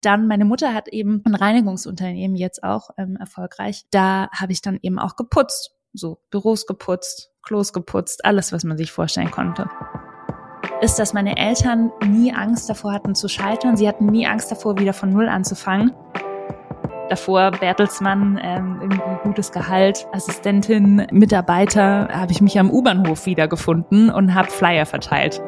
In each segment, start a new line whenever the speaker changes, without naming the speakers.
dann meine Mutter hat eben ein Reinigungsunternehmen jetzt auch ähm, erfolgreich. Da habe ich dann eben auch geputzt, so Büros geputzt, Klos geputzt, alles, was man sich vorstellen konnte. Ist, dass meine Eltern nie Angst davor hatten zu scheitern. Sie hatten nie Angst davor, wieder von Null anzufangen. Davor Bertelsmann, ähm, irgendwie gutes Gehalt, Assistentin, Mitarbeiter, habe ich mich am U-Bahnhof wiedergefunden und habe Flyer verteilt.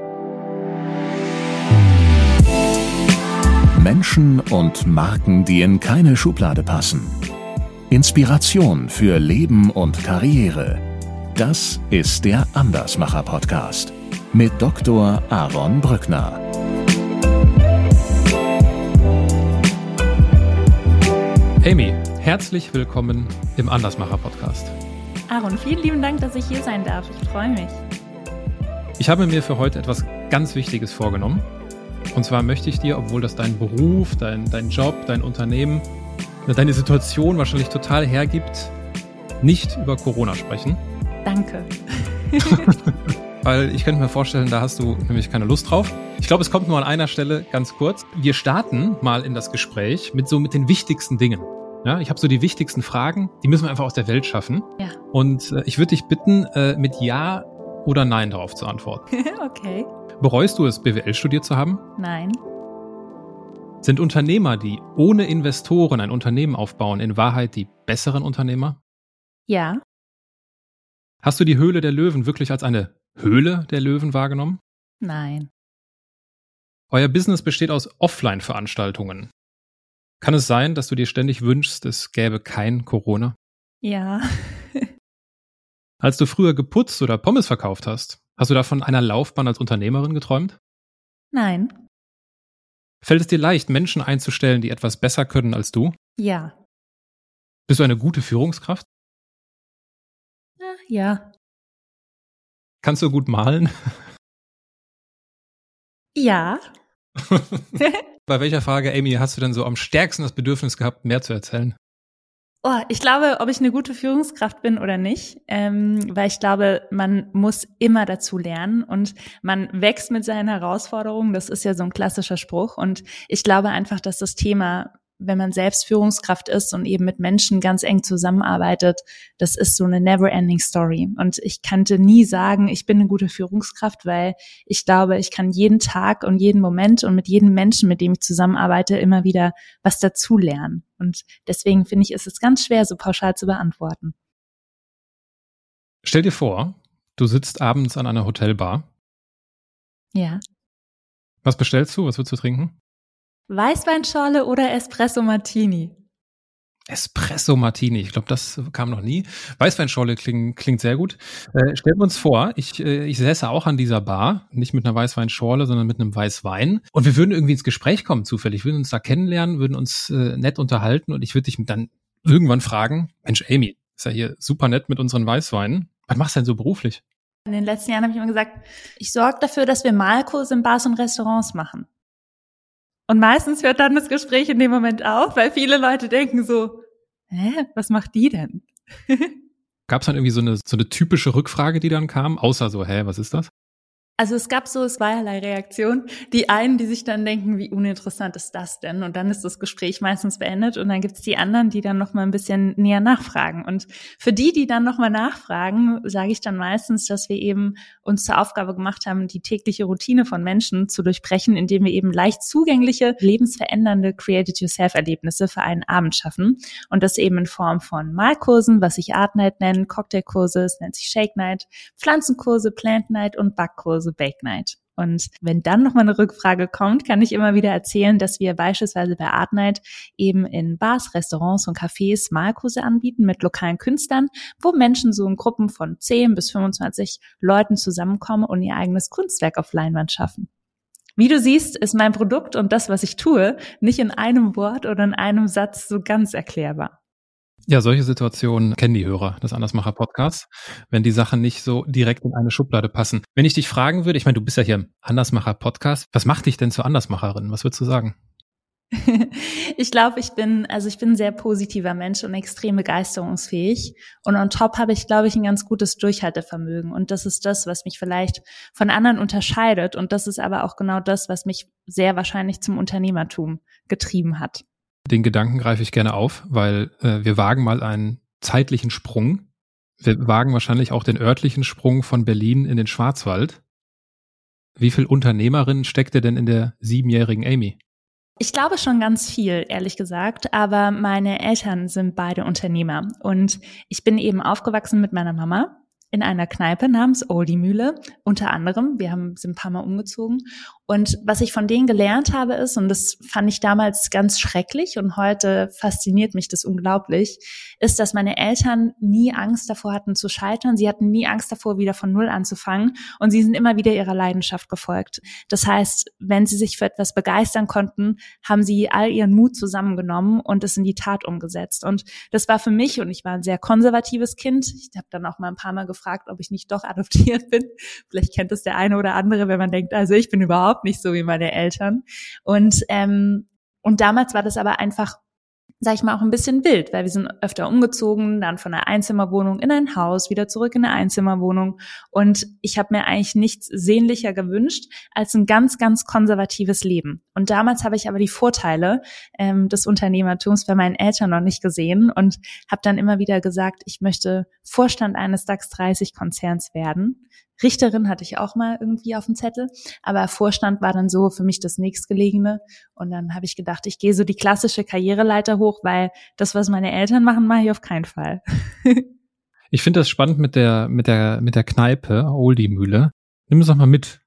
Menschen und Marken, die in keine Schublade passen. Inspiration für Leben und Karriere. Das ist der Andersmacher Podcast mit Dr. Aaron Brückner.
Amy, herzlich willkommen im Andersmacher Podcast.
Aaron, vielen lieben Dank, dass ich hier sein darf. Ich freue mich.
Ich habe mir für heute etwas ganz Wichtiges vorgenommen. Und zwar möchte ich dir, obwohl das dein Beruf, dein, dein Job, dein Unternehmen, deine Situation wahrscheinlich total hergibt, nicht über Corona sprechen.
Danke.
Weil ich könnte mir vorstellen, da hast du nämlich keine Lust drauf. Ich glaube, es kommt nur an einer Stelle ganz kurz. Wir starten mal in das Gespräch mit so mit den wichtigsten Dingen. Ja, ich habe so die wichtigsten Fragen, die müssen wir einfach aus der Welt schaffen.
Ja.
Und äh, ich würde dich bitten, äh, mit Ja oder Nein darauf zu antworten.
okay.
Bereust du es, BWL studiert zu haben?
Nein.
Sind Unternehmer, die ohne Investoren ein Unternehmen aufbauen, in Wahrheit die besseren Unternehmer?
Ja.
Hast du die Höhle der Löwen wirklich als eine Höhle der Löwen wahrgenommen?
Nein.
Euer Business besteht aus Offline-Veranstaltungen. Kann es sein, dass du dir ständig wünschst, es gäbe kein Corona?
Ja.
Als du früher geputzt oder Pommes verkauft hast, Hast du da von einer Laufbahn als Unternehmerin geträumt?
Nein.
Fällt es dir leicht, Menschen einzustellen, die etwas besser können als du?
Ja.
Bist du eine gute Führungskraft?
Ja.
Kannst du gut malen?
Ja.
Bei welcher Frage, Amy, hast du denn so am stärksten das Bedürfnis gehabt, mehr zu erzählen?
Oh, ich glaube, ob ich eine gute Führungskraft bin oder nicht, ähm, weil ich glaube, man muss immer dazu lernen und man wächst mit seinen Herausforderungen. Das ist ja so ein klassischer Spruch. Und ich glaube einfach, dass das Thema wenn man selbst Führungskraft ist und eben mit Menschen ganz eng zusammenarbeitet, das ist so eine never-ending Story. Und ich kannte nie sagen, ich bin eine gute Führungskraft, weil ich glaube, ich kann jeden Tag und jeden Moment und mit jedem Menschen, mit dem ich zusammenarbeite, immer wieder was dazulernen. Und deswegen finde ich, ist es ganz schwer, so pauschal zu beantworten.
Stell dir vor, du sitzt abends an einer Hotelbar.
Ja.
Was bestellst du? Was willst du trinken?
Weißweinschorle oder Espresso Martini?
Espresso Martini, ich glaube, das kam noch nie. Weißweinschorle klingt, klingt sehr gut. Äh, stellen wir uns vor, ich, äh, ich säße auch an dieser Bar, nicht mit einer Weißweinschorle, sondern mit einem Weißwein. Und wir würden irgendwie ins Gespräch kommen, zufällig, würden uns da kennenlernen, würden uns äh, nett unterhalten und ich würde dich dann irgendwann fragen, Mensch, Amy, ist ja hier super nett mit unseren Weißweinen. Was machst du denn so beruflich?
In den letzten Jahren habe ich immer gesagt, ich sorge dafür, dass wir Malkurse in Bars und Restaurants machen. Und meistens hört dann das Gespräch in dem Moment auf, weil viele Leute denken so, hä, was macht die denn?
Gab es dann irgendwie so eine, so eine typische Rückfrage, die dann kam, außer so, hä, was ist das?
Also es gab so zweierlei Reaktionen. Die einen, die sich dann denken, wie uninteressant ist das denn? Und dann ist das Gespräch meistens beendet. Und dann gibt es die anderen, die dann noch mal ein bisschen näher nachfragen. Und für die, die dann noch mal nachfragen, sage ich dann meistens, dass wir eben uns zur Aufgabe gemacht haben, die tägliche Routine von Menschen zu durchbrechen, indem wir eben leicht zugängliche, lebensverändernde Created-Yourself-Erlebnisse für einen Abend schaffen. Und das eben in Form von Malkursen, was sich Art Night nennen, Cocktailkurse, es nennt sich Shake Night, Pflanzenkurse, Plant Night und Backkurse Bake Night. Und wenn dann nochmal eine Rückfrage kommt, kann ich immer wieder erzählen, dass wir beispielsweise bei Art Night eben in Bars, Restaurants und Cafés Malkurse anbieten mit lokalen Künstlern, wo Menschen so in Gruppen von 10 bis 25 Leuten zusammenkommen und ihr eigenes Kunstwerk auf Leinwand schaffen. Wie du siehst, ist mein Produkt und das, was ich tue, nicht in einem Wort oder in einem Satz so ganz erklärbar.
Ja, solche Situationen kennen die Hörer des Andersmacher Podcasts, wenn die Sachen nicht so direkt in eine Schublade passen. Wenn ich dich fragen würde, ich meine, du bist ja hier im Andersmacher Podcast, was macht dich denn zur Andersmacherin? Was würdest du sagen?
ich glaube, ich bin, also ich bin ein sehr positiver Mensch und extrem begeisterungsfähig. Und on top habe ich, glaube ich, ein ganz gutes Durchhaltevermögen. Und das ist das, was mich vielleicht von anderen unterscheidet. Und das ist aber auch genau das, was mich sehr wahrscheinlich zum Unternehmertum getrieben hat.
Den Gedanken greife ich gerne auf, weil äh, wir wagen mal einen zeitlichen Sprung. Wir wagen wahrscheinlich auch den örtlichen Sprung von Berlin in den Schwarzwald. Wie viel Unternehmerin steckte denn in der siebenjährigen Amy?
Ich glaube schon ganz viel, ehrlich gesagt, aber meine Eltern sind beide Unternehmer und ich bin eben aufgewachsen mit meiner Mama in einer Kneipe namens Oldie Mühle, unter anderem. Wir haben, sind ein paar Mal umgezogen. Und was ich von denen gelernt habe ist, und das fand ich damals ganz schrecklich und heute fasziniert mich das unglaublich, ist, dass meine Eltern nie Angst davor hatten zu scheitern. Sie hatten nie Angst davor, wieder von Null anzufangen. Und sie sind immer wieder ihrer Leidenschaft gefolgt. Das heißt, wenn sie sich für etwas begeistern konnten, haben sie all ihren Mut zusammengenommen und es in die Tat umgesetzt. Und das war für mich, und ich war ein sehr konservatives Kind. Ich habe dann auch mal ein paar Mal gefragt, gefragt, ob ich nicht doch adoptiert bin. Vielleicht kennt es der eine oder andere, wenn man denkt, also ich bin überhaupt nicht so wie meine Eltern. Und ähm, und damals war das aber einfach sag ich mal, auch ein bisschen wild, weil wir sind öfter umgezogen, dann von einer Einzimmerwohnung in ein Haus, wieder zurück in eine Einzimmerwohnung. Und ich habe mir eigentlich nichts sehnlicher gewünscht als ein ganz, ganz konservatives Leben. Und damals habe ich aber die Vorteile ähm, des Unternehmertums bei meinen Eltern noch nicht gesehen und habe dann immer wieder gesagt, ich möchte Vorstand eines DAX 30 Konzerns werden. Richterin hatte ich auch mal irgendwie auf dem Zettel, aber Vorstand war dann so für mich das nächstgelegene. Und dann habe ich gedacht, ich gehe so die klassische Karriereleiter hoch, weil das, was meine Eltern machen, mache ich auf keinen Fall.
ich finde das spannend mit der, mit der, mit der Kneipe, Oldie-Mühle. Nimm es doch mal mit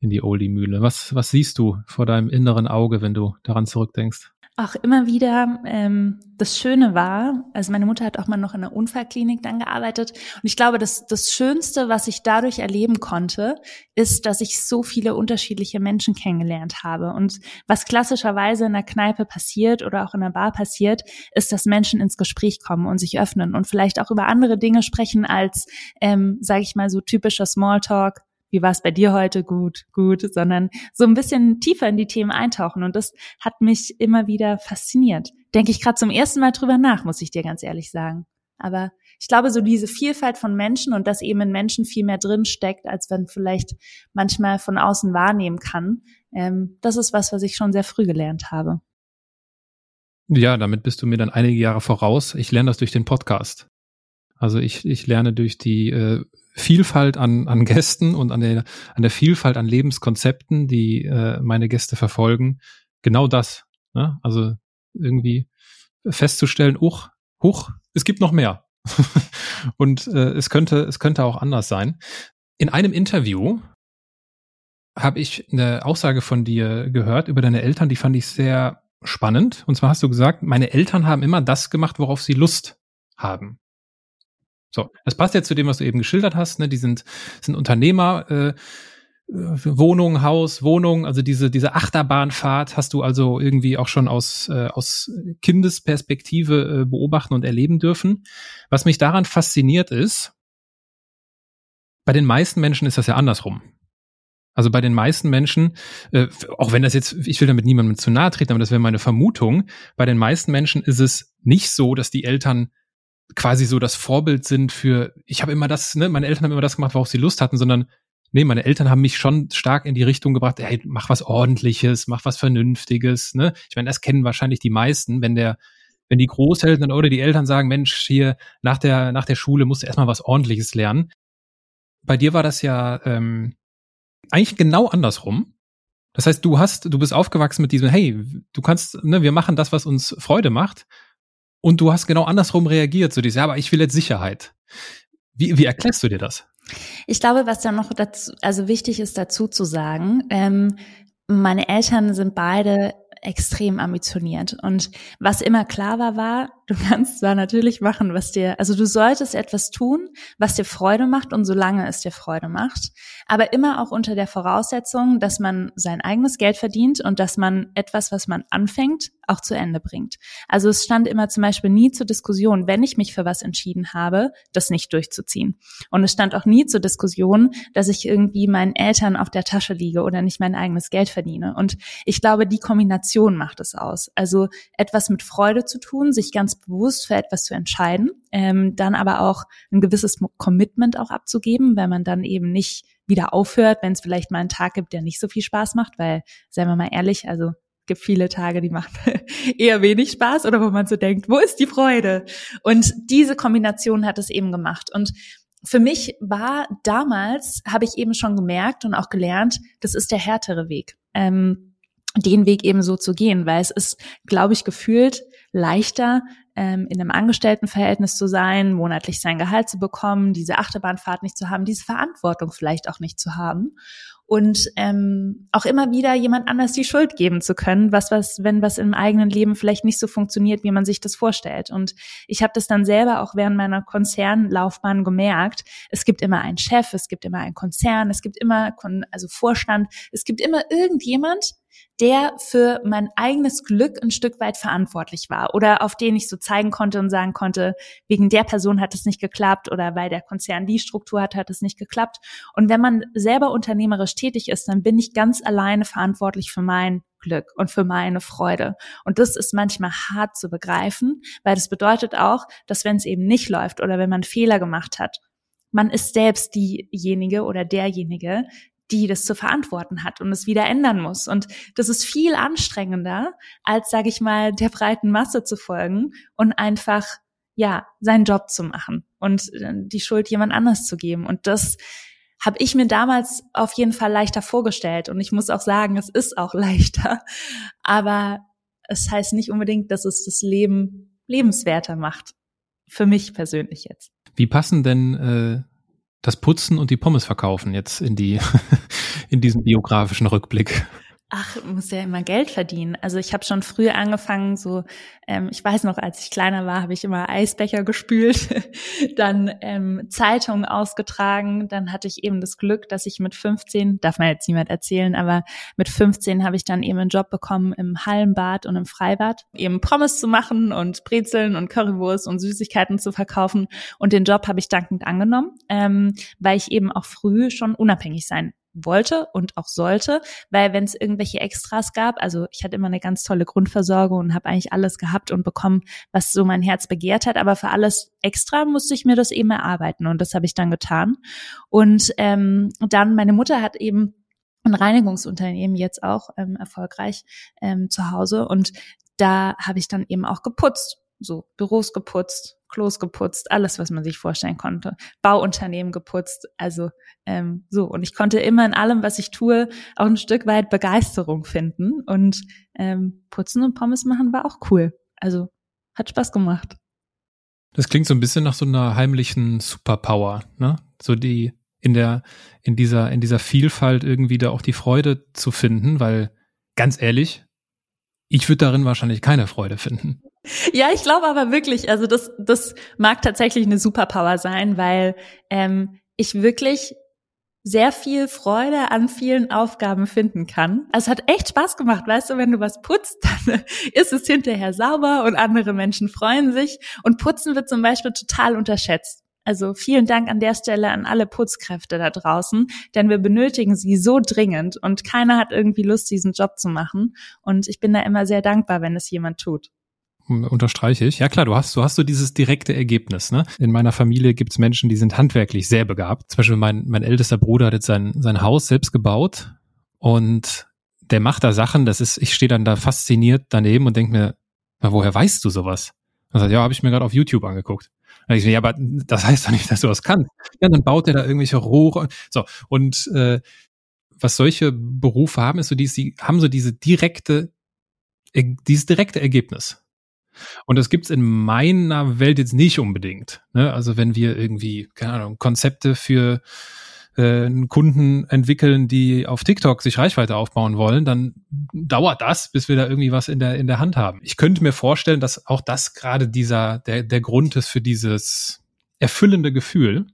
in die Oldie-Mühle. Was, was siehst du vor deinem inneren Auge, wenn du daran zurückdenkst?
Auch immer wieder ähm, das Schöne war, also meine Mutter hat auch mal noch in der Unfallklinik dann gearbeitet. Und ich glaube, dass das Schönste, was ich dadurch erleben konnte, ist, dass ich so viele unterschiedliche Menschen kennengelernt habe. Und was klassischerweise in der Kneipe passiert oder auch in der Bar passiert, ist, dass Menschen ins Gespräch kommen und sich öffnen und vielleicht auch über andere Dinge sprechen als, ähm, sage ich mal, so typischer Smalltalk, wie war es bei dir heute, gut, gut, sondern so ein bisschen tiefer in die Themen eintauchen. Und das hat mich immer wieder fasziniert. Denke ich gerade zum ersten Mal drüber nach, muss ich dir ganz ehrlich sagen. Aber ich glaube, so diese Vielfalt von Menschen und dass eben in Menschen viel mehr drin steckt, als man vielleicht manchmal von außen wahrnehmen kann, ähm, das ist was, was ich schon sehr früh gelernt habe.
Ja, damit bist du mir dann einige Jahre voraus. Ich lerne das durch den Podcast. Also ich, ich lerne durch die äh, Vielfalt an, an Gästen und an der, an der Vielfalt an Lebenskonzepten, die äh, meine Gäste verfolgen, genau das. Ne? Also irgendwie festzustellen, uch, huch, es gibt noch mehr. und äh, es könnte, es könnte auch anders sein. In einem Interview habe ich eine Aussage von dir gehört über deine Eltern, die fand ich sehr spannend. Und zwar hast du gesagt, meine Eltern haben immer das gemacht, worauf sie Lust haben. So, das passt ja zu dem, was du eben geschildert hast. Ne? Die sind, sind Unternehmer, äh, Wohnung, Haus, Wohnung, also diese, diese Achterbahnfahrt hast du also irgendwie auch schon aus, äh, aus Kindesperspektive äh, beobachten und erleben dürfen. Was mich daran fasziniert ist, bei den meisten Menschen ist das ja andersrum. Also bei den meisten Menschen, äh, auch wenn das jetzt, ich will damit niemandem zu nahe treten, aber das wäre meine Vermutung, bei den meisten Menschen ist es nicht so, dass die Eltern quasi so das Vorbild sind für, ich habe immer das, ne, meine Eltern haben immer das gemacht, worauf sie Lust hatten, sondern nee, meine Eltern haben mich schon stark in die Richtung gebracht, hey, mach was ordentliches, mach was Vernünftiges, ne? Ich meine, das kennen wahrscheinlich die meisten, wenn der wenn die Großeltern oder die Eltern sagen, Mensch, hier nach der nach der Schule musst du erstmal was ordentliches lernen. Bei dir war das ja ähm, eigentlich genau andersrum. Das heißt, du hast, du bist aufgewachsen mit diesem, hey, du kannst, ne, wir machen das, was uns Freude macht. Und du hast genau andersrum reagiert, so dieses, ja, aber ich will jetzt Sicherheit. Wie, wie erklärst du dir das?
Ich glaube, was da noch dazu, also wichtig ist dazu zu sagen, ähm, meine Eltern sind beide extrem ambitioniert. Und was immer klar war, war, du kannst zwar natürlich machen, was dir, also du solltest etwas tun, was dir Freude macht und solange es dir Freude macht, aber immer auch unter der Voraussetzung, dass man sein eigenes Geld verdient und dass man etwas, was man anfängt, auch zu Ende bringt. Also es stand immer zum Beispiel nie zur Diskussion, wenn ich mich für was entschieden habe, das nicht durchzuziehen. Und es stand auch nie zur Diskussion, dass ich irgendwie meinen Eltern auf der Tasche liege oder nicht mein eigenes Geld verdiene. Und ich glaube, die Kombination macht es aus. Also etwas mit Freude zu tun, sich ganz bewusst für etwas zu entscheiden, ähm, dann aber auch ein gewisses Commitment auch abzugeben, weil man dann eben nicht wieder aufhört, wenn es vielleicht mal einen Tag gibt, der nicht so viel Spaß macht, weil, seien wir mal ehrlich, also gibt viele Tage, die machen eher wenig Spaß oder wo man so denkt, wo ist die Freude? Und diese Kombination hat es eben gemacht. Und für mich war damals, habe ich eben schon gemerkt und auch gelernt, das ist der härtere Weg. Ähm, den Weg eben so zu gehen, weil es ist, glaube ich, gefühlt leichter, ähm, in einem Angestelltenverhältnis zu sein, monatlich sein Gehalt zu bekommen, diese Achterbahnfahrt nicht zu haben, diese Verantwortung vielleicht auch nicht zu haben und ähm, auch immer wieder jemand anders die Schuld geben zu können, was was wenn was im eigenen Leben vielleicht nicht so funktioniert, wie man sich das vorstellt. Und ich habe das dann selber auch während meiner Konzernlaufbahn gemerkt. Es gibt immer einen Chef, es gibt immer einen Konzern, es gibt immer also Vorstand, es gibt immer irgendjemand, der für mein eigenes Glück ein Stück weit verantwortlich war oder auf den ich so zeigen konnte und sagen konnte, wegen der Person hat es nicht geklappt oder weil der Konzern die Struktur hat, hat es nicht geklappt. Und wenn man selber unternehmerisch tätig ist, dann bin ich ganz alleine verantwortlich für mein Glück und für meine Freude. Und das ist manchmal hart zu begreifen, weil das bedeutet auch, dass wenn es eben nicht läuft oder wenn man Fehler gemacht hat, man ist selbst diejenige oder derjenige, die das zu verantworten hat und es wieder ändern muss. Und das ist viel anstrengender, als, sage ich mal, der breiten Masse zu folgen und einfach, ja, seinen Job zu machen und äh, die Schuld jemand anders zu geben. Und das habe ich mir damals auf jeden Fall leichter vorgestellt. Und ich muss auch sagen, es ist auch leichter. Aber es heißt nicht unbedingt, dass es das Leben lebenswerter macht. Für mich persönlich jetzt.
Wie passen denn äh, das Putzen und die Pommes verkaufen jetzt in die in diesen biografischen Rückblick?
Ach, muss ja immer Geld verdienen. Also ich habe schon früh angefangen, so, ähm, ich weiß noch, als ich kleiner war, habe ich immer Eisbecher gespült, dann ähm, Zeitungen ausgetragen, dann hatte ich eben das Glück, dass ich mit 15, darf man jetzt niemand erzählen, aber mit 15 habe ich dann eben einen Job bekommen im Hallenbad und im Freibad, eben Pommes zu machen und Brezeln und Currywurst und Süßigkeiten zu verkaufen. Und den Job habe ich dankend angenommen, ähm, weil ich eben auch früh schon unabhängig sein wollte und auch sollte, weil wenn es irgendwelche Extras gab, also ich hatte immer eine ganz tolle Grundversorgung und habe eigentlich alles gehabt und bekommen, was so mein Herz begehrt hat, aber für alles extra musste ich mir das eben erarbeiten und das habe ich dann getan. Und ähm, dann meine Mutter hat eben ein Reinigungsunternehmen jetzt auch ähm, erfolgreich ähm, zu Hause und da habe ich dann eben auch geputzt, so Büros geputzt, Klos geputzt, alles, was man sich vorstellen konnte. Bauunternehmen geputzt, also ähm, so. Und ich konnte immer in allem, was ich tue, auch ein Stück weit Begeisterung finden. Und ähm, Putzen und Pommes machen war auch cool. Also hat Spaß gemacht.
Das klingt so ein bisschen nach so einer heimlichen Superpower, ne? So die in der in dieser in dieser Vielfalt irgendwie da auch die Freude zu finden, weil ganz ehrlich, ich würde darin wahrscheinlich keine Freude finden.
Ja, ich glaube aber wirklich, also das, das mag tatsächlich eine Superpower sein, weil ähm, ich wirklich sehr viel Freude an vielen Aufgaben finden kann. Also es hat echt Spaß gemacht, weißt du, wenn du was putzt, dann ist es hinterher sauber und andere Menschen freuen sich. Und Putzen wird zum Beispiel total unterschätzt. Also vielen Dank an der Stelle an alle Putzkräfte da draußen, denn wir benötigen sie so dringend und keiner hat irgendwie Lust, diesen Job zu machen. Und ich bin da immer sehr dankbar, wenn es jemand tut
unterstreiche ich. Ja klar, du hast, du hast so dieses direkte Ergebnis. Ne? In meiner Familie gibt's Menschen, die sind handwerklich sehr begabt. Zum Beispiel mein, mein ältester Bruder hat jetzt sein, sein Haus selbst gebaut und der macht da Sachen, das ist, ich stehe dann da fasziniert daneben und denke mir, na, woher weißt du sowas? Und sagt, ja, habe ich mir gerade auf YouTube angeguckt. Und ich so, ja, aber das heißt doch nicht, dass du das kannst. Ja, dann baut er da irgendwelche Rohre. So, und äh, was solche Berufe haben, ist so, die, die haben so diese direkte, dieses direkte Ergebnis. Und das gibt's in meiner Welt jetzt nicht unbedingt. Ne? Also wenn wir irgendwie, keine Ahnung, Konzepte für äh, Kunden entwickeln, die auf TikTok sich Reichweite aufbauen wollen, dann dauert das, bis wir da irgendwie was in der, in der Hand haben. Ich könnte mir vorstellen, dass auch das gerade dieser, der, der Grund ist für dieses erfüllende Gefühl,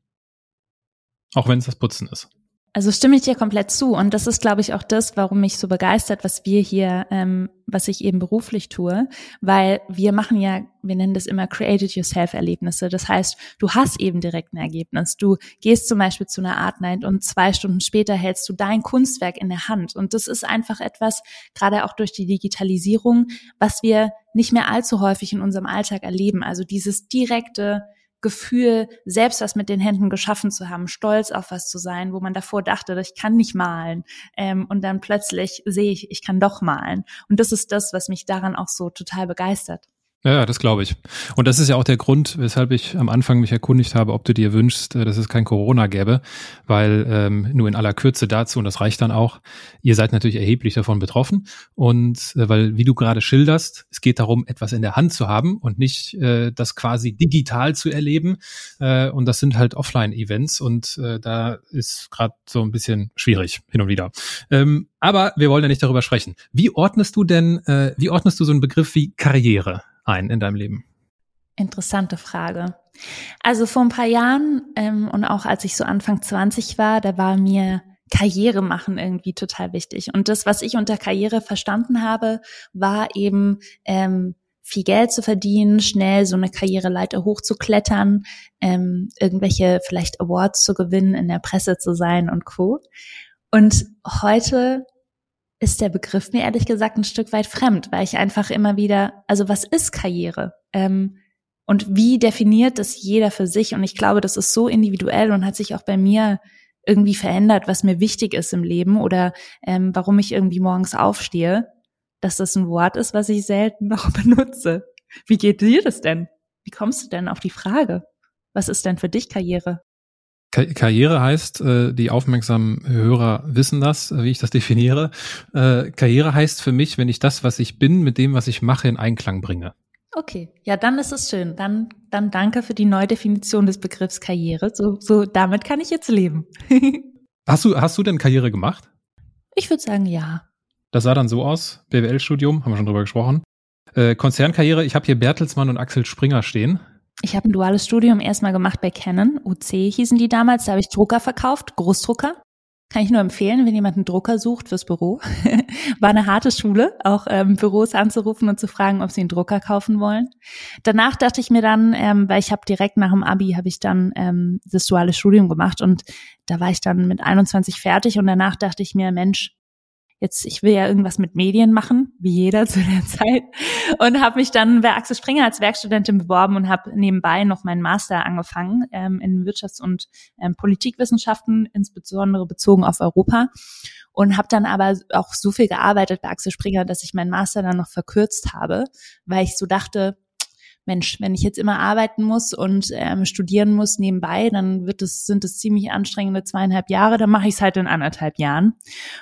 auch wenn es das Putzen ist.
Also stimme ich dir komplett zu. Und das ist, glaube ich, auch das, warum mich so begeistert, was wir hier, ähm, was ich eben beruflich tue, weil wir machen ja, wir nennen das immer Created Yourself Erlebnisse. Das heißt, du hast eben direkt ein Ergebnis. Du gehst zum Beispiel zu einer Art Night und zwei Stunden später hältst du dein Kunstwerk in der Hand. Und das ist einfach etwas, gerade auch durch die Digitalisierung, was wir nicht mehr allzu häufig in unserem Alltag erleben. Also dieses direkte, Gefühl, selbst was mit den Händen geschaffen zu haben, stolz auf was zu sein, wo man davor dachte, ich kann nicht malen. Ähm, und dann plötzlich sehe ich, ich kann doch malen. Und das ist das, was mich daran auch so total begeistert.
Ja, das glaube ich. Und das ist ja auch der Grund, weshalb ich am Anfang mich erkundigt habe, ob du dir wünschst, äh, dass es kein Corona gäbe, weil ähm, nur in aller Kürze dazu, und das reicht dann auch, ihr seid natürlich erheblich davon betroffen. Und äh, weil, wie du gerade schilderst, es geht darum, etwas in der Hand zu haben und nicht äh, das quasi digital zu erleben. Äh, und das sind halt Offline-Events und äh, da ist gerade so ein bisschen schwierig hin und wieder. Ähm, aber wir wollen ja nicht darüber sprechen. Wie ordnest du denn, äh, wie ordnest du so einen Begriff wie Karriere? Ein in deinem Leben?
Interessante Frage. Also vor ein paar Jahren ähm, und auch als ich so Anfang 20 war, da war mir Karriere machen irgendwie total wichtig. Und das, was ich unter Karriere verstanden habe, war eben ähm, viel Geld zu verdienen, schnell so eine Karriereleiter hochzuklettern, ähm, irgendwelche vielleicht Awards zu gewinnen, in der Presse zu sein und co. Und heute ist der Begriff mir ehrlich gesagt ein Stück weit fremd, weil ich einfach immer wieder, also was ist Karriere? Ähm, und wie definiert das jeder für sich? Und ich glaube, das ist so individuell und hat sich auch bei mir irgendwie verändert, was mir wichtig ist im Leben oder ähm, warum ich irgendwie morgens aufstehe, dass das ein Wort ist, was ich selten noch benutze. Wie geht dir das denn? Wie kommst du denn auf die Frage? Was ist denn für dich Karriere?
Karriere heißt, äh, die aufmerksamen Hörer wissen das, wie ich das definiere. Äh, Karriere heißt für mich, wenn ich das, was ich bin, mit dem, was ich mache, in Einklang bringe.
Okay, ja, dann ist es schön. Dann, dann danke für die Neudefinition des Begriffs Karriere. So, so damit kann ich jetzt leben.
hast du, hast du denn Karriere gemacht?
Ich würde sagen, ja.
Das sah dann so aus. BWL-Studium, haben wir schon drüber gesprochen. Äh, Konzernkarriere, ich habe hier Bertelsmann und Axel Springer stehen.
Ich habe ein duales Studium erstmal gemacht bei Canon, UC hießen die damals, da habe ich Drucker verkauft, Großdrucker. Kann ich nur empfehlen, wenn jemand einen Drucker sucht fürs Büro. War eine harte Schule, auch ähm, Büros anzurufen und zu fragen, ob sie einen Drucker kaufen wollen. Danach dachte ich mir dann, ähm, weil ich habe direkt nach dem Abi habe ich dann ähm, das duale Studium gemacht und da war ich dann mit 21 fertig und danach dachte ich mir, Mensch, jetzt, ich will ja irgendwas mit Medien machen, wie jeder zu der Zeit. Und habe mich dann bei Axel Springer als Werkstudentin beworben und habe nebenbei noch meinen Master angefangen ähm, in Wirtschafts- und ähm, Politikwissenschaften, insbesondere bezogen auf Europa. Und habe dann aber auch so viel gearbeitet bei Axel Springer, dass ich meinen Master dann noch verkürzt habe, weil ich so dachte, Mensch, wenn ich jetzt immer arbeiten muss und ähm, studieren muss nebenbei, dann wird es, sind es ziemlich anstrengende zweieinhalb Jahre, dann mache ich es halt in anderthalb Jahren.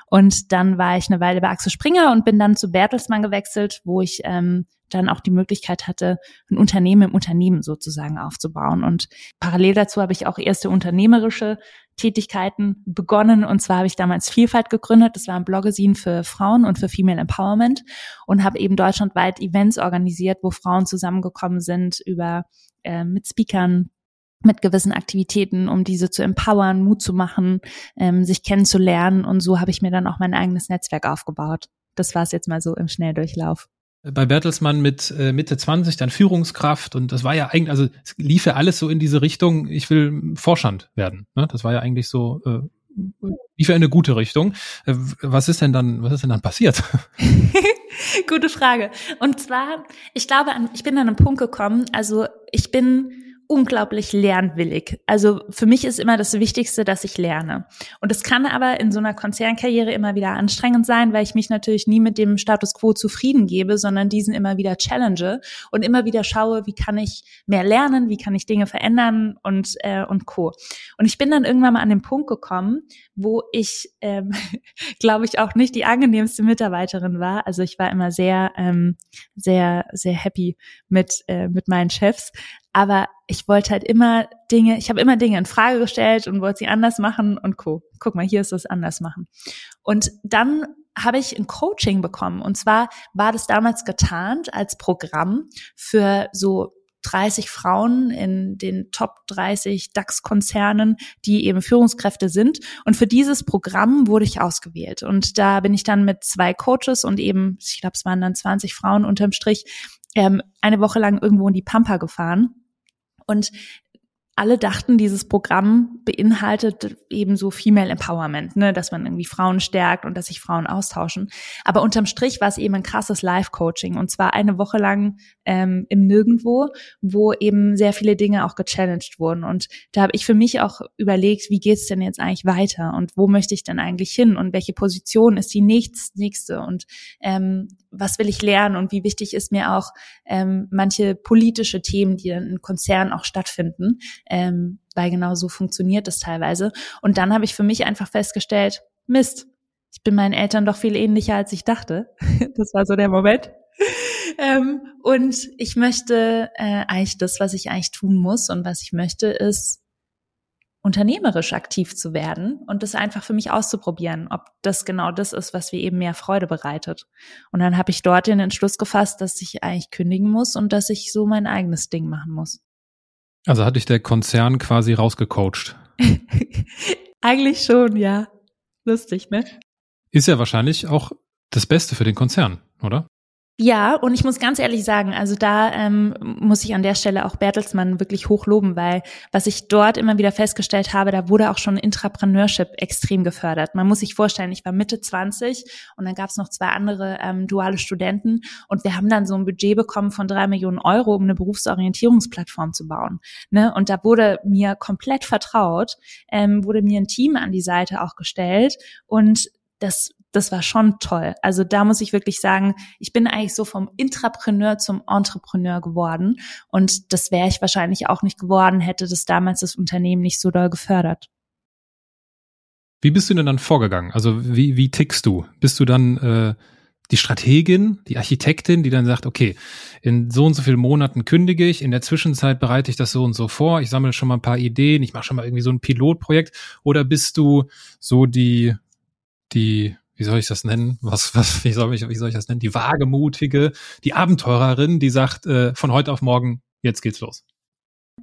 Und dann war ich eine Weile bei Axel Springer und bin dann zu Bertelsmann gewechselt, wo ich ähm, dann auch die Möglichkeit hatte, ein Unternehmen im Unternehmen sozusagen aufzubauen. Und parallel dazu habe ich auch erste unternehmerische Tätigkeiten begonnen. Und zwar habe ich damals Vielfalt gegründet. Das war ein Bloggesin für Frauen und für Female Empowerment und habe eben deutschlandweit Events organisiert, wo Frauen zusammengekommen sind über äh, mit Speakern, mit gewissen Aktivitäten, um diese zu empowern, Mut zu machen, ähm, sich kennenzulernen. Und so habe ich mir dann auch mein eigenes Netzwerk aufgebaut. Das war es jetzt mal so im Schnelldurchlauf
bei Bertelsmann mit äh, Mitte 20 dann Führungskraft und das war ja eigentlich, also es lief ja alles so in diese Richtung, ich will Vorstand werden. Ne? Das war ja eigentlich so, äh, lief ja in eine gute Richtung. Äh, was ist denn dann, was ist denn dann passiert?
Gute Frage. Und zwar, ich glaube, ich bin an einen Punkt gekommen, also ich bin unglaublich lernwillig. Also für mich ist immer das Wichtigste, dass ich lerne. Und es kann aber in so einer Konzernkarriere immer wieder anstrengend sein, weil ich mich natürlich nie mit dem Status quo zufrieden gebe, sondern diesen immer wieder challenge und immer wieder schaue, wie kann ich mehr lernen, wie kann ich Dinge verändern und, äh, und co. Und ich bin dann irgendwann mal an den Punkt gekommen, wo ich, ähm, glaube ich, auch nicht die angenehmste Mitarbeiterin war. Also ich war immer sehr, ähm, sehr, sehr happy mit, äh, mit meinen Chefs aber ich wollte halt immer Dinge, ich habe immer Dinge in Frage gestellt und wollte sie anders machen und co. Guck mal, hier ist es anders machen. Und dann habe ich ein Coaching bekommen und zwar war das damals getarnt als Programm für so 30 Frauen in den Top 30 DAX-Konzernen, die eben Führungskräfte sind. Und für dieses Programm wurde ich ausgewählt. Und da bin ich dann mit zwei Coaches und eben, ich glaube, es waren dann 20 Frauen unterm Strich, ähm, eine Woche lang irgendwo in die Pampa gefahren. Und alle dachten, dieses Programm beinhaltet eben so Female Empowerment, ne, dass man irgendwie Frauen stärkt und dass sich Frauen austauschen. Aber unterm Strich war es eben ein krasses Live-Coaching und zwar eine Woche lang ähm, im Nirgendwo, wo eben sehr viele Dinge auch gechallenged wurden. Und da habe ich für mich auch überlegt, wie geht's denn jetzt eigentlich weiter und wo möchte ich denn eigentlich hin und welche Position ist die nächste und ähm, was will ich lernen und wie wichtig ist mir auch ähm, manche politische Themen, die dann in Konzernen auch stattfinden, ähm, weil genau so funktioniert das teilweise. Und dann habe ich für mich einfach festgestellt, Mist, ich bin meinen Eltern doch viel ähnlicher, als ich dachte. Das war so der Moment. Ähm, und ich möchte äh, eigentlich das, was ich eigentlich tun muss und was ich möchte, ist unternehmerisch aktiv zu werden und das einfach für mich auszuprobieren, ob das genau das ist, was mir eben mehr Freude bereitet. Und dann habe ich dort den Entschluss gefasst, dass ich eigentlich kündigen muss und dass ich so mein eigenes Ding machen muss.
Also hat dich der Konzern quasi rausgecoacht?
eigentlich schon, ja. Lustig, ne?
Ist ja wahrscheinlich auch das Beste für den Konzern, oder?
Ja, und ich muss ganz ehrlich sagen, also da ähm, muss ich an der Stelle auch Bertelsmann wirklich hochloben, weil was ich dort immer wieder festgestellt habe, da wurde auch schon Intrapreneurship extrem gefördert. Man muss sich vorstellen, ich war Mitte 20 und dann gab es noch zwei andere ähm, duale Studenten und wir haben dann so ein Budget bekommen von drei Millionen Euro, um eine Berufsorientierungsplattform zu bauen. Ne? Und da wurde mir komplett vertraut, ähm, wurde mir ein Team an die Seite auch gestellt und das das war schon toll. Also da muss ich wirklich sagen, ich bin eigentlich so vom Intrapreneur zum Entrepreneur geworden. Und das wäre ich wahrscheinlich auch nicht geworden, hätte das damals das Unternehmen nicht so doll gefördert.
Wie bist du denn dann vorgegangen? Also wie, wie tickst du? Bist du dann äh, die Strategin, die Architektin, die dann sagt, okay, in so und so vielen Monaten kündige ich, in der Zwischenzeit bereite ich das so und so vor, ich sammle schon mal ein paar Ideen, ich mache schon mal irgendwie so ein Pilotprojekt, oder bist du so die, die wie soll ich das nennen? Was, was, wie soll ich, wie soll ich das nennen? Die wagemutige, die Abenteurerin, die sagt, äh, von heute auf morgen, jetzt geht's los.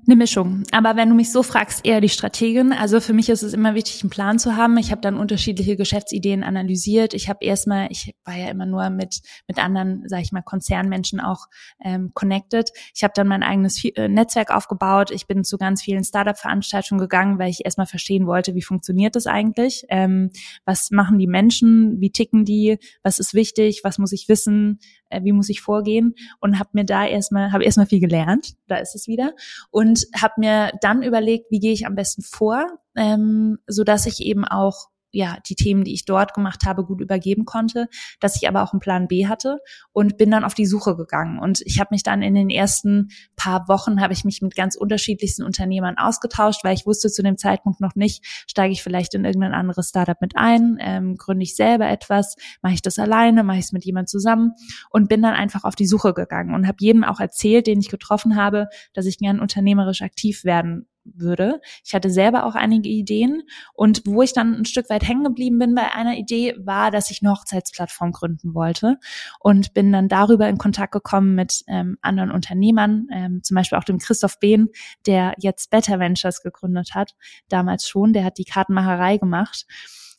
Eine Mischung. Aber wenn du mich so fragst, eher die Strategin. Also für mich ist es immer wichtig, einen Plan zu haben. Ich habe dann unterschiedliche Geschäftsideen analysiert. Ich habe erstmal, ich war ja immer nur mit mit anderen, sage ich mal, Konzernmenschen auch ähm, connected. Ich habe dann mein eigenes äh, Netzwerk aufgebaut. Ich bin zu ganz vielen Startup-Veranstaltungen gegangen, weil ich erstmal verstehen wollte, wie funktioniert das eigentlich? Ähm, was machen die Menschen? Wie ticken die? Was ist wichtig? Was muss ich wissen? Äh, wie muss ich vorgehen? Und habe mir da erstmal, habe erstmal viel gelernt. Da ist es wieder. Und und habe mir dann überlegt, wie gehe ich am besten vor, ähm, so dass ich eben auch ja, die Themen, die ich dort gemacht habe, gut übergeben konnte, dass ich aber auch einen Plan B hatte und bin dann auf die Suche gegangen. Und ich habe mich dann in den ersten paar Wochen, habe ich mich mit ganz unterschiedlichsten Unternehmern ausgetauscht, weil ich wusste zu dem Zeitpunkt noch nicht, steige ich vielleicht in irgendein anderes Startup mit ein, ähm, gründe ich selber etwas, mache ich das alleine, mache ich es mit jemand zusammen und bin dann einfach auf die Suche gegangen und habe jedem auch erzählt, den ich getroffen habe, dass ich gern unternehmerisch aktiv werden würde. Ich hatte selber auch einige Ideen und wo ich dann ein Stück weit hängen geblieben bin bei einer Idee, war, dass ich eine Hochzeitsplattform gründen wollte und bin dann darüber in Kontakt gekommen mit ähm, anderen Unternehmern, ähm, zum Beispiel auch dem Christoph Behn, der jetzt Better Ventures gegründet hat, damals schon, der hat die Kartenmacherei gemacht.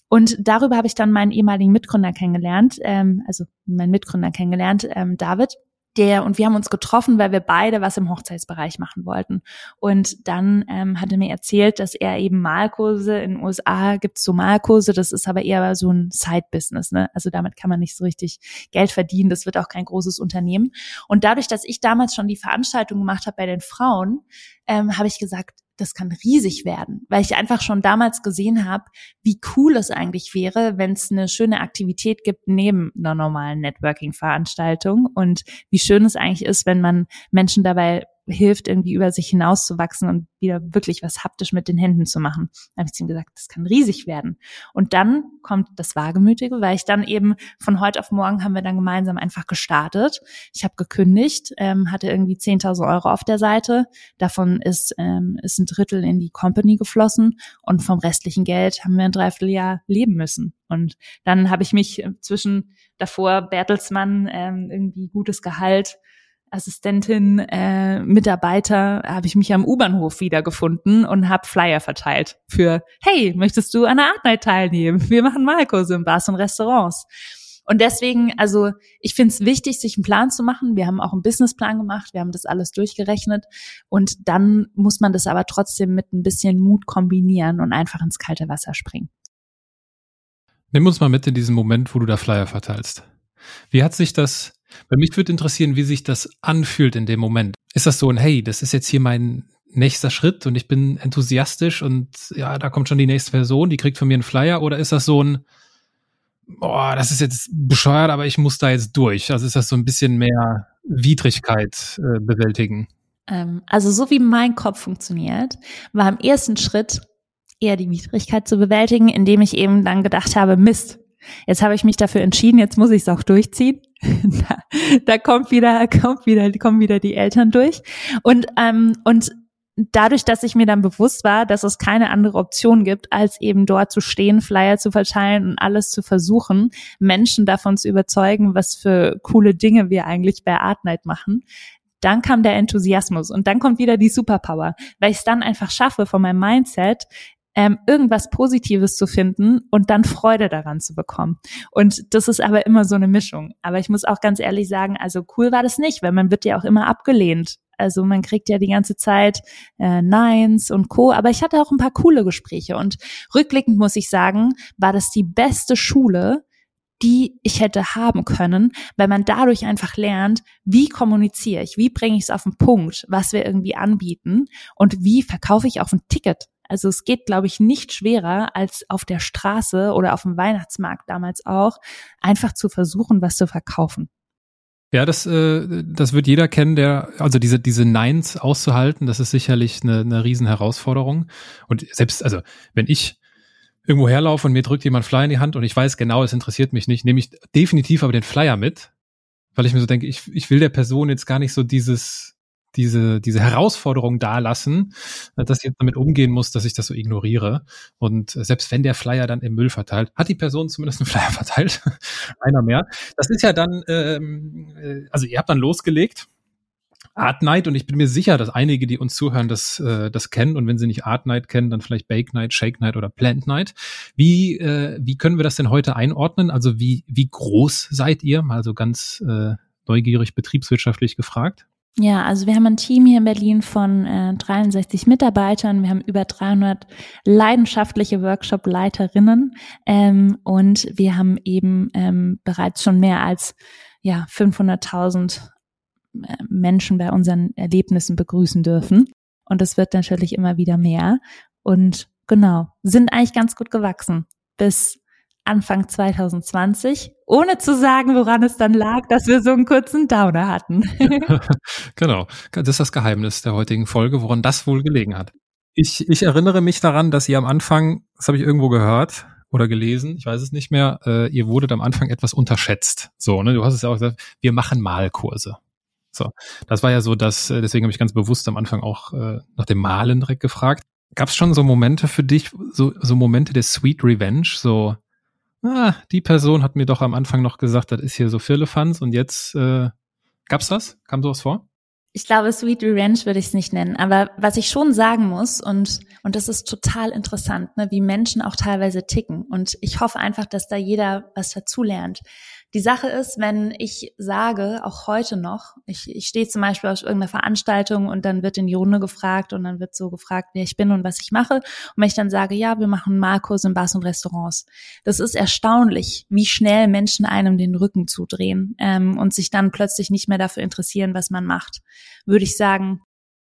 Und darüber habe ich dann meinen ehemaligen Mitgründer kennengelernt, ähm, also meinen Mitgründer kennengelernt, ähm, David der und wir haben uns getroffen, weil wir beide was im Hochzeitsbereich machen wollten. Und dann ähm, hat er mir erzählt, dass er eben Malkurse in den USA gibt so Malkurse, das ist aber eher so ein Side-Business, ne? Also damit kann man nicht so richtig Geld verdienen, das wird auch kein großes Unternehmen. Und dadurch, dass ich damals schon die Veranstaltung gemacht habe bei den Frauen, ähm, habe ich gesagt, das kann riesig werden, weil ich einfach schon damals gesehen habe, wie cool es eigentlich wäre, wenn es eine schöne Aktivität gibt neben einer normalen Networking-Veranstaltung und wie schön es eigentlich ist, wenn man Menschen dabei hilft, irgendwie über sich hinauszuwachsen und wieder wirklich was haptisch mit den Händen zu machen. Da habe ich zu ihm gesagt, das kann riesig werden. Und dann kommt das Wagemütige, weil ich dann eben von heute auf morgen haben wir dann gemeinsam einfach gestartet. Ich habe gekündigt, ähm, hatte irgendwie 10.000 Euro auf der Seite. Davon ist, ähm, ist ein Drittel in die Company geflossen und vom restlichen Geld haben wir ein Dreivierteljahr leben müssen. Und dann habe ich mich zwischen davor Bertelsmann, ähm, irgendwie gutes Gehalt, Assistentin, äh, Mitarbeiter, habe ich mich am U-Bahnhof wiedergefunden und habe Flyer verteilt für, hey, möchtest du an der Art Night teilnehmen? Wir machen Malkurse in Bars und Restaurants. Und deswegen, also ich finde es wichtig, sich einen Plan zu machen. Wir haben auch einen Businessplan gemacht, wir haben das alles durchgerechnet und dann muss man das aber trotzdem mit ein bisschen Mut kombinieren und einfach ins kalte Wasser springen.
Nimm uns mal mit in diesen Moment, wo du da Flyer verteilst. Wie hat sich das, bei mich würde interessieren, wie sich das anfühlt in dem Moment. Ist das so ein, hey, das ist jetzt hier mein nächster Schritt und ich bin enthusiastisch und ja, da kommt schon die nächste Person, die kriegt von mir einen Flyer oder ist das so ein, boah, das ist jetzt bescheuert, aber ich muss da jetzt durch. Also ist das so ein bisschen mehr Widrigkeit äh, bewältigen.
Ähm, also so wie mein Kopf funktioniert, war im ersten Schritt eher die Widrigkeit zu bewältigen, indem ich eben dann gedacht habe, Mist, jetzt habe ich mich dafür entschieden, jetzt muss ich es auch durchziehen. da, da kommt wieder, kommt wieder, kommen wieder die Eltern durch. Und, ähm, und dadurch, dass ich mir dann bewusst war, dass es keine andere Option gibt, als eben dort zu stehen, Flyer zu verteilen und alles zu versuchen, Menschen davon zu überzeugen, was für coole Dinge wir eigentlich bei Art Night machen, dann kam der Enthusiasmus und dann kommt wieder die Superpower, weil ich es dann einfach schaffe, von meinem Mindset ähm, irgendwas Positives zu finden und dann Freude daran zu bekommen. Und das ist aber immer so eine Mischung. Aber ich muss auch ganz ehrlich sagen, also cool war das nicht, weil man wird ja auch immer abgelehnt. Also man kriegt ja die ganze Zeit äh, Nines und Co. Aber ich hatte auch ein paar coole Gespräche und rückblickend muss ich sagen, war das die beste Schule, die ich hätte haben können, weil man dadurch einfach lernt, wie kommuniziere ich, wie bringe ich es auf den Punkt, was wir irgendwie anbieten und wie verkaufe ich auf ein Ticket. Also es geht, glaube ich, nicht schwerer, als auf der Straße oder auf dem Weihnachtsmarkt damals auch, einfach zu versuchen, was zu verkaufen.
Ja, das, äh, das wird jeder kennen, der, also diese, diese Nines auszuhalten, das ist sicherlich eine, eine Riesenherausforderung. Und selbst, also wenn ich irgendwo herlaufe und mir drückt jemand Flyer in die Hand und ich weiß genau, es interessiert mich nicht, nehme ich definitiv aber den Flyer mit, weil ich mir so denke, ich, ich will der Person jetzt gar nicht so dieses, diese, diese Herausforderung da lassen, äh, dass ich damit umgehen muss, dass ich das so ignoriere. Und selbst wenn der Flyer dann im Müll verteilt, hat die Person zumindest einen Flyer verteilt. Einer mehr. Das ist ja dann, ähm, äh, also ihr habt dann losgelegt. Art Night und ich bin mir sicher, dass einige, die uns zuhören, das, äh, das kennen und wenn sie nicht Art Night kennen, dann vielleicht Bake Night, Shake Night oder Plant Night. Wie, äh, wie können wir das denn heute einordnen? Also wie, wie groß seid ihr? Mal so ganz äh, neugierig betriebswirtschaftlich gefragt.
Ja, also wir haben ein Team hier in Berlin von äh, 63 Mitarbeitern. Wir haben über 300 leidenschaftliche Workshop-Leiterinnen ähm, und wir haben eben ähm, bereits schon mehr als ja 500.000 äh, Menschen bei unseren Erlebnissen begrüßen dürfen. Und es wird natürlich immer wieder mehr. Und genau, sind eigentlich ganz gut gewachsen. Bis Anfang 2020, ohne zu sagen, woran es dann lag, dass wir so einen kurzen Downer hatten.
genau, das ist das Geheimnis der heutigen Folge, woran das wohl gelegen hat. Ich, ich erinnere mich daran, dass ihr am Anfang, das habe ich irgendwo gehört oder gelesen, ich weiß es nicht mehr, äh, ihr wurdet am Anfang etwas unterschätzt. So, ne? Du hast es ja auch gesagt, wir machen Malkurse. So, das war ja so, dass äh, deswegen habe ich ganz bewusst am Anfang auch äh, nach dem Malen direkt gefragt. Gab es schon so Momente für dich, so, so Momente der Sweet Revenge, so ah, die Person hat mir doch am Anfang noch gesagt, das ist hier so Firlefanz und jetzt äh, gab's das? Kam sowas vor?
Ich glaube, Sweet Revenge würde ich es nicht nennen. Aber was ich schon sagen muss, und, und das ist total interessant, ne, wie Menschen auch teilweise ticken. Und ich hoffe einfach, dass da jeder was dazulernt. Die Sache ist, wenn ich sage, auch heute noch, ich, ich stehe zum Beispiel auf irgendeiner Veranstaltung und dann wird in die Runde gefragt und dann wird so gefragt, wer ich bin und was ich mache. Und wenn ich dann sage, ja, wir machen Markus in Bars und Restaurants, das ist erstaunlich, wie schnell Menschen einem den Rücken zudrehen ähm, und sich dann plötzlich nicht mehr dafür interessieren, was man macht. Würde ich sagen,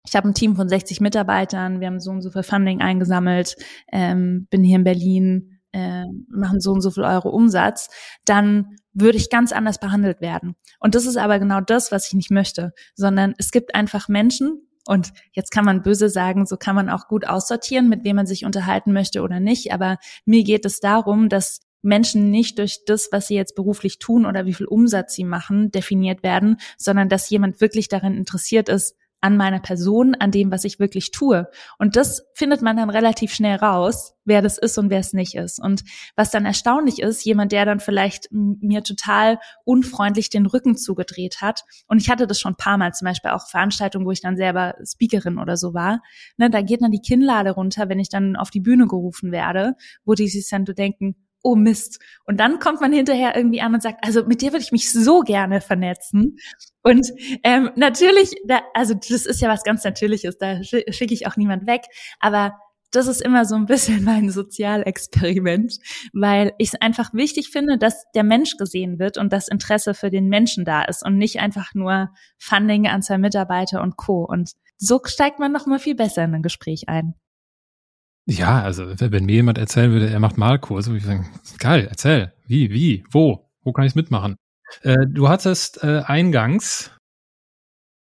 ich habe ein Team von 60 Mitarbeitern, wir haben so und so viel Funding eingesammelt, ähm, bin hier in Berlin, äh, machen so und so viel Euro Umsatz, dann würde ich ganz anders behandelt werden. Und das ist aber genau das, was ich nicht möchte, sondern es gibt einfach Menschen, und jetzt kann man böse sagen, so kann man auch gut aussortieren, mit wem man sich unterhalten möchte oder nicht. Aber mir geht es darum, dass Menschen nicht durch das, was sie jetzt beruflich tun oder wie viel Umsatz sie machen, definiert werden, sondern dass jemand wirklich darin interessiert ist, an meiner Person, an dem, was ich wirklich tue. Und das findet man dann relativ schnell raus, wer das ist und wer es nicht ist. Und was dann erstaunlich ist, jemand, der dann vielleicht mir total unfreundlich den Rücken zugedreht hat. Und ich hatte das schon ein paar Mal, zum Beispiel auch Veranstaltungen, wo ich dann selber Speakerin oder so war. Ne, da geht dann die Kinnlade runter, wenn ich dann auf die Bühne gerufen werde, wo die sich dann denken, oh Mist. Und dann kommt man hinterher irgendwie an und sagt, also mit dir würde ich mich so gerne vernetzen. Und ähm, natürlich, da, also das ist ja was ganz Natürliches, da schicke ich auch niemand weg. Aber das ist immer so ein bisschen mein Sozialexperiment, weil ich es einfach wichtig finde, dass der Mensch gesehen wird und das Interesse für den Menschen da ist und nicht einfach nur Funding, Anzahl Mitarbeiter und Co. Und so steigt man noch mal viel besser in ein Gespräch ein.
Ja, also wenn mir jemand erzählen würde, er macht Malkurse, würde ich sagen, geil, erzähl. Wie, wie, wo? Wo kann ich mitmachen? Äh, du hattest äh, eingangs,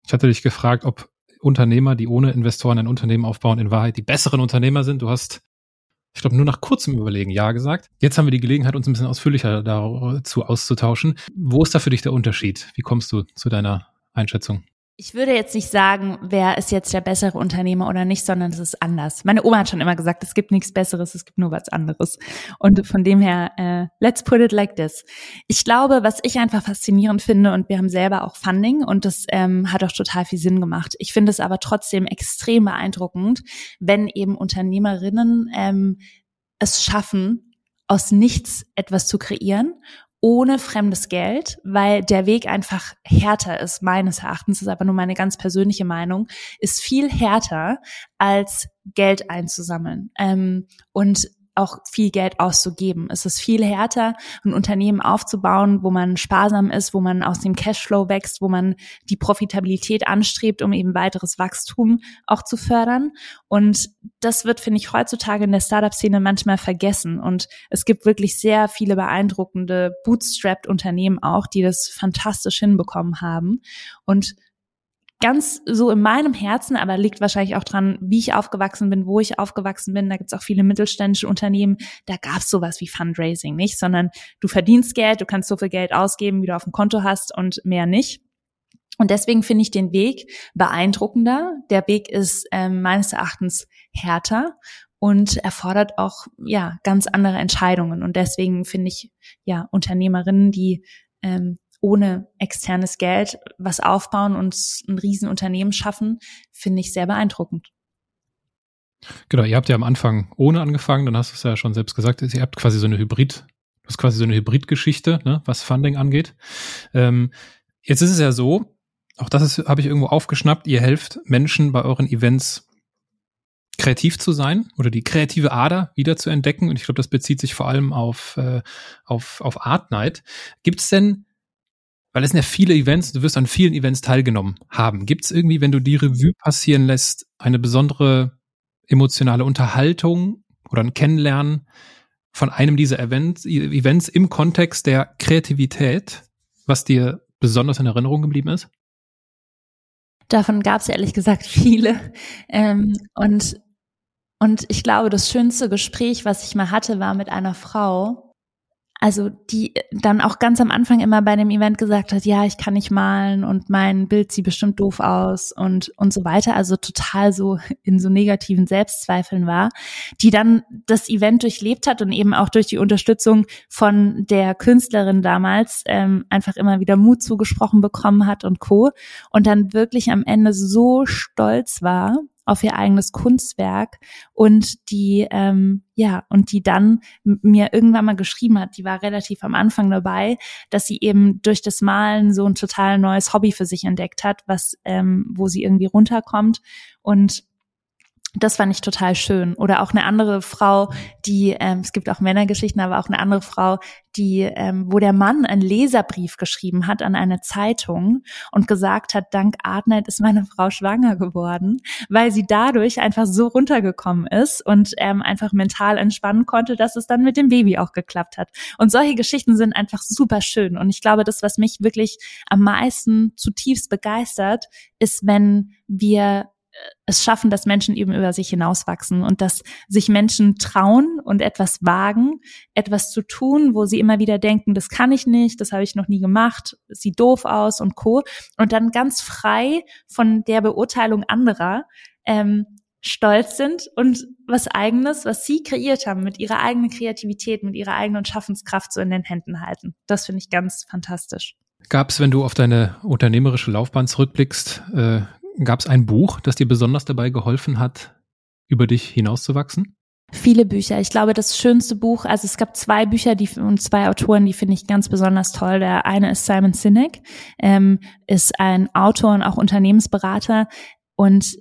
ich hatte dich gefragt, ob Unternehmer, die ohne Investoren ein Unternehmen aufbauen, in Wahrheit die besseren Unternehmer sind. Du hast, ich glaube, nur nach kurzem Überlegen Ja gesagt. Jetzt haben wir die Gelegenheit, uns ein bisschen ausführlicher dazu auszutauschen. Wo ist da für dich der Unterschied? Wie kommst du zu deiner Einschätzung?
Ich würde jetzt nicht sagen, wer ist jetzt der bessere Unternehmer oder nicht, sondern es ist anders. Meine Oma hat schon immer gesagt, es gibt nichts Besseres, es gibt nur was anderes. Und von dem her, äh, let's put it like this. Ich glaube, was ich einfach faszinierend finde, und wir haben selber auch Funding und das ähm, hat auch total viel Sinn gemacht. Ich finde es aber trotzdem extrem beeindruckend, wenn eben Unternehmerinnen ähm, es schaffen, aus nichts etwas zu kreieren ohne fremdes Geld, weil der Weg einfach härter ist, meines Erachtens, ist aber nur meine ganz persönliche Meinung, ist viel härter als Geld einzusammeln. Ähm, und auch viel Geld auszugeben. Es ist viel härter, ein Unternehmen aufzubauen, wo man sparsam ist, wo man aus dem Cashflow wächst, wo man die Profitabilität anstrebt, um eben weiteres Wachstum auch zu fördern. Und das wird, finde ich, heutzutage in der Startup-Szene manchmal vergessen. Und es gibt wirklich sehr viele beeindruckende Bootstrapped-Unternehmen auch, die das fantastisch hinbekommen haben. Und ganz so in meinem Herzen, aber liegt wahrscheinlich auch dran, wie ich aufgewachsen bin, wo ich aufgewachsen bin. Da gibt's auch viele mittelständische Unternehmen. Da gab's sowas wie Fundraising nicht, sondern du verdienst Geld, du kannst so viel Geld ausgeben, wie du auf dem Konto hast und mehr nicht. Und deswegen finde ich den Weg beeindruckender. Der Weg ist ähm, meines Erachtens härter und erfordert auch ja ganz andere Entscheidungen. Und deswegen finde ich ja Unternehmerinnen, die ähm, ohne externes Geld was aufbauen und ein Riesenunternehmen schaffen, finde ich sehr beeindruckend.
Genau, ihr habt ja am Anfang ohne angefangen, dann hast du es ja schon selbst gesagt, ihr habt quasi so eine Hybrid, das ist quasi so eine Hybridgeschichte, ne, was Funding angeht. Ähm, jetzt ist es ja so, auch das habe ich irgendwo aufgeschnappt, ihr helft Menschen bei euren Events kreativ zu sein oder die kreative Ader wieder zu entdecken. Und ich glaube, das bezieht sich vor allem auf, äh, auf, auf Art Night. Gibt es denn weil es sind ja viele Events, du wirst an vielen Events teilgenommen haben. Gibt es irgendwie, wenn du die Revue passieren lässt, eine besondere emotionale Unterhaltung oder ein Kennenlernen von einem dieser Events, Events im Kontext der Kreativität, was dir besonders in Erinnerung geblieben ist?
Davon gab es ehrlich gesagt viele. Ähm, und, und ich glaube, das schönste Gespräch, was ich mal hatte, war mit einer Frau, also die dann auch ganz am Anfang immer bei dem Event gesagt hat, ja, ich kann nicht malen und mein Bild sieht bestimmt doof aus und und so weiter, also total so in so negativen Selbstzweifeln war, die dann das Event durchlebt hat und eben auch durch die Unterstützung von der Künstlerin damals ähm, einfach immer wieder Mut zugesprochen bekommen hat und co. und dann wirklich am Ende so stolz war auf ihr eigenes Kunstwerk und die ähm, ja und die dann mir irgendwann mal geschrieben hat, die war relativ am Anfang dabei, dass sie eben durch das Malen so ein total neues Hobby für sich entdeckt hat, was ähm, wo sie irgendwie runterkommt. Und das fand ich total schön. Oder auch eine andere Frau, die, ähm, es gibt auch Männergeschichten, aber auch eine andere Frau, die, ähm, wo der Mann einen Leserbrief geschrieben hat an eine Zeitung und gesagt hat, dank Artnight ist meine Frau schwanger geworden, weil sie dadurch einfach so runtergekommen ist und ähm, einfach mental entspannen konnte, dass es dann mit dem Baby auch geklappt hat. Und solche Geschichten sind einfach super schön. Und ich glaube, das, was mich wirklich am meisten zutiefst begeistert, ist, wenn wir es schaffen, dass Menschen eben über sich hinauswachsen und dass sich Menschen trauen und etwas wagen, etwas zu tun, wo sie immer wieder denken, das kann ich nicht, das habe ich noch nie gemacht, sieht doof aus und co. Und dann ganz frei von der Beurteilung anderer ähm, stolz sind und was eigenes, was sie kreiert haben, mit ihrer eigenen Kreativität, mit ihrer eigenen Schaffenskraft so in den Händen halten. Das finde ich ganz fantastisch.
Gab es, wenn du auf deine unternehmerische Laufbahn zurückblickst, äh, gab es ein Buch, das dir besonders dabei geholfen hat, über dich hinauszuwachsen?
Viele Bücher. Ich glaube, das schönste Buch, also es gab zwei Bücher die, und zwei Autoren, die finde ich ganz besonders toll. Der eine ist Simon Sinek, ähm, ist ein Autor und auch Unternehmensberater und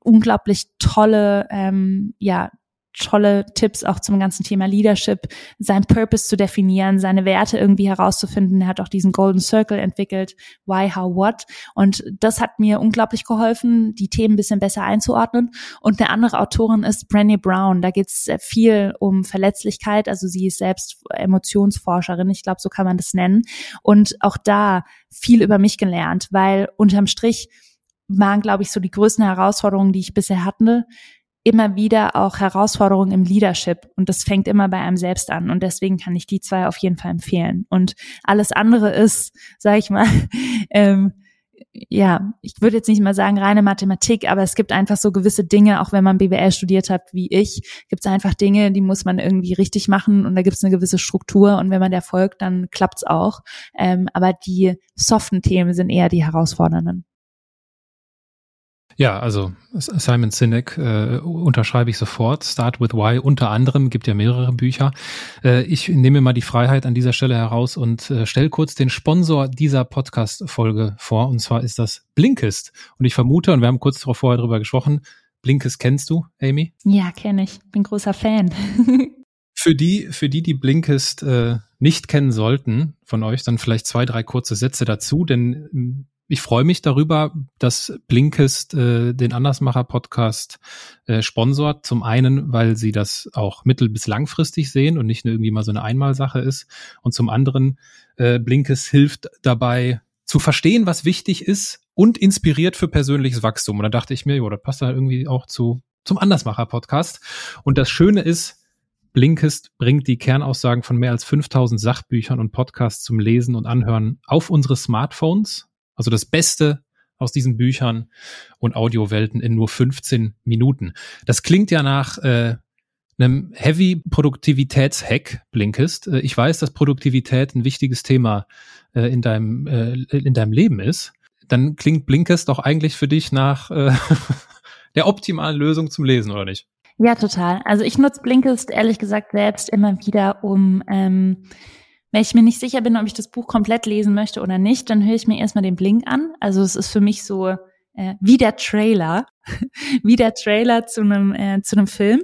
unglaublich tolle, ähm, ja, tolle Tipps auch zum ganzen Thema Leadership, sein Purpose zu definieren, seine Werte irgendwie herauszufinden. Er hat auch diesen Golden Circle entwickelt, Why, How, What. Und das hat mir unglaublich geholfen, die Themen ein bisschen besser einzuordnen. Und eine andere Autorin ist Brené Brown. Da geht es viel um Verletzlichkeit. Also sie ist selbst Emotionsforscherin. Ich glaube, so kann man das nennen. Und auch da viel über mich gelernt, weil unterm Strich waren, glaube ich, so die größten Herausforderungen, die ich bisher hatte, immer wieder auch Herausforderungen im Leadership und das fängt immer bei einem selbst an und deswegen kann ich die zwei auf jeden Fall empfehlen und alles andere ist, sage ich mal, ähm, ja, ich würde jetzt nicht mal sagen reine Mathematik, aber es gibt einfach so gewisse Dinge, auch wenn man BWL studiert hat wie ich, gibt es einfach Dinge, die muss man irgendwie richtig machen und da gibt es eine gewisse Struktur und wenn man der folgt, dann klappt's auch. Ähm, aber die soften Themen sind eher die herausfordernden.
Ja, also Simon Sinek äh, unterschreibe ich sofort. Start with Why unter anderem, gibt ja mehrere Bücher. Äh, ich nehme mal die Freiheit an dieser Stelle heraus und äh, stelle kurz den Sponsor dieser Podcast-Folge vor. Und zwar ist das Blinkist. Und ich vermute, und wir haben kurz darauf vorher drüber gesprochen, Blinkist kennst du, Amy?
Ja, kenne ich. Bin großer Fan.
für die, für die, die Blinkist äh, nicht kennen sollten von euch, dann vielleicht zwei, drei kurze Sätze dazu, denn ich freue mich darüber, dass Blinkist äh, den Andersmacher-Podcast äh, sponsort. Zum einen, weil sie das auch mittel- bis langfristig sehen und nicht nur irgendwie mal so eine Einmalsache ist. Und zum anderen, äh, Blinkist hilft dabei zu verstehen, was wichtig ist und inspiriert für persönliches Wachstum. Und da dachte ich mir, jo, das passt da irgendwie auch zu, zum Andersmacher-Podcast. Und das Schöne ist, Blinkist bringt die Kernaussagen von mehr als 5000 Sachbüchern und Podcasts zum Lesen und Anhören auf unsere Smartphones also das Beste aus diesen Büchern und Audiowelten in nur 15 Minuten. Das klingt ja nach äh, einem Heavy Produktivitätshack, Blinkist. Äh, ich weiß, dass Produktivität ein wichtiges Thema äh, in deinem äh, in deinem Leben ist. Dann klingt Blinkist doch eigentlich für dich nach äh, der optimalen Lösung zum Lesen, oder nicht?
Ja, total. Also ich nutze Blinkist ehrlich gesagt selbst immer wieder, um ähm, wenn ich mir nicht sicher bin, ob ich das Buch komplett lesen möchte oder nicht, dann höre ich mir erstmal den Blink an. Also es ist für mich so äh, wie der Trailer, wie der Trailer zu einem äh, zu einem Film,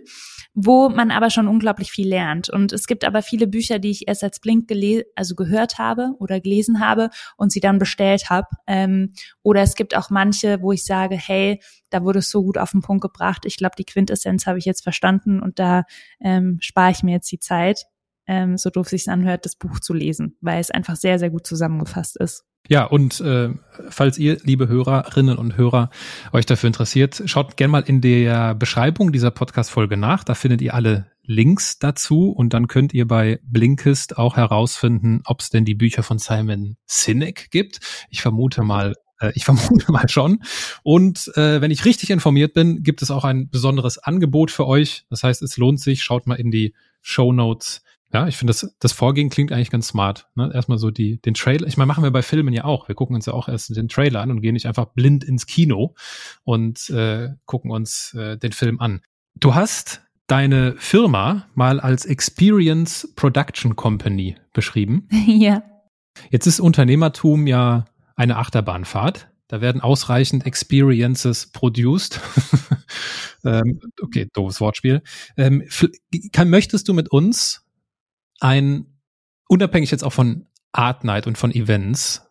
wo man aber schon unglaublich viel lernt. Und es gibt aber viele Bücher, die ich erst als Blink also gehört habe oder gelesen habe und sie dann bestellt habe. Ähm, oder es gibt auch manche, wo ich sage, hey, da wurde es so gut auf den Punkt gebracht. Ich glaube, die Quintessenz habe ich jetzt verstanden und da ähm, spare ich mir jetzt die Zeit ähm, so doof sich anhört, das Buch zu lesen, weil es einfach sehr, sehr gut zusammengefasst ist.
Ja, und äh, falls ihr, liebe Hörerinnen und Hörer, euch dafür interessiert, schaut gerne mal in der Beschreibung dieser Podcast-Folge nach. Da findet ihr alle Links dazu und dann könnt ihr bei Blinkist auch herausfinden, ob es denn die Bücher von Simon Sinek gibt. Ich vermute mal, äh, ich vermute mal schon. Und äh, wenn ich richtig informiert bin, gibt es auch ein besonderes Angebot für euch. Das heißt, es lohnt sich. Schaut mal in die Show Notes ja, ich finde, das, das Vorgehen klingt eigentlich ganz smart. Ne? Erstmal so die, den Trailer. Ich meine, machen wir bei Filmen ja auch. Wir gucken uns ja auch erst den Trailer an und gehen nicht einfach blind ins Kino und äh, gucken uns äh, den Film an. Du hast deine Firma mal als Experience Production Company beschrieben.
Ja.
Jetzt ist Unternehmertum ja eine Achterbahnfahrt. Da werden ausreichend Experiences produced. ähm, okay, doofes Wortspiel. Ähm, kann, möchtest du mit uns ein, unabhängig jetzt auch von Art Night und von Events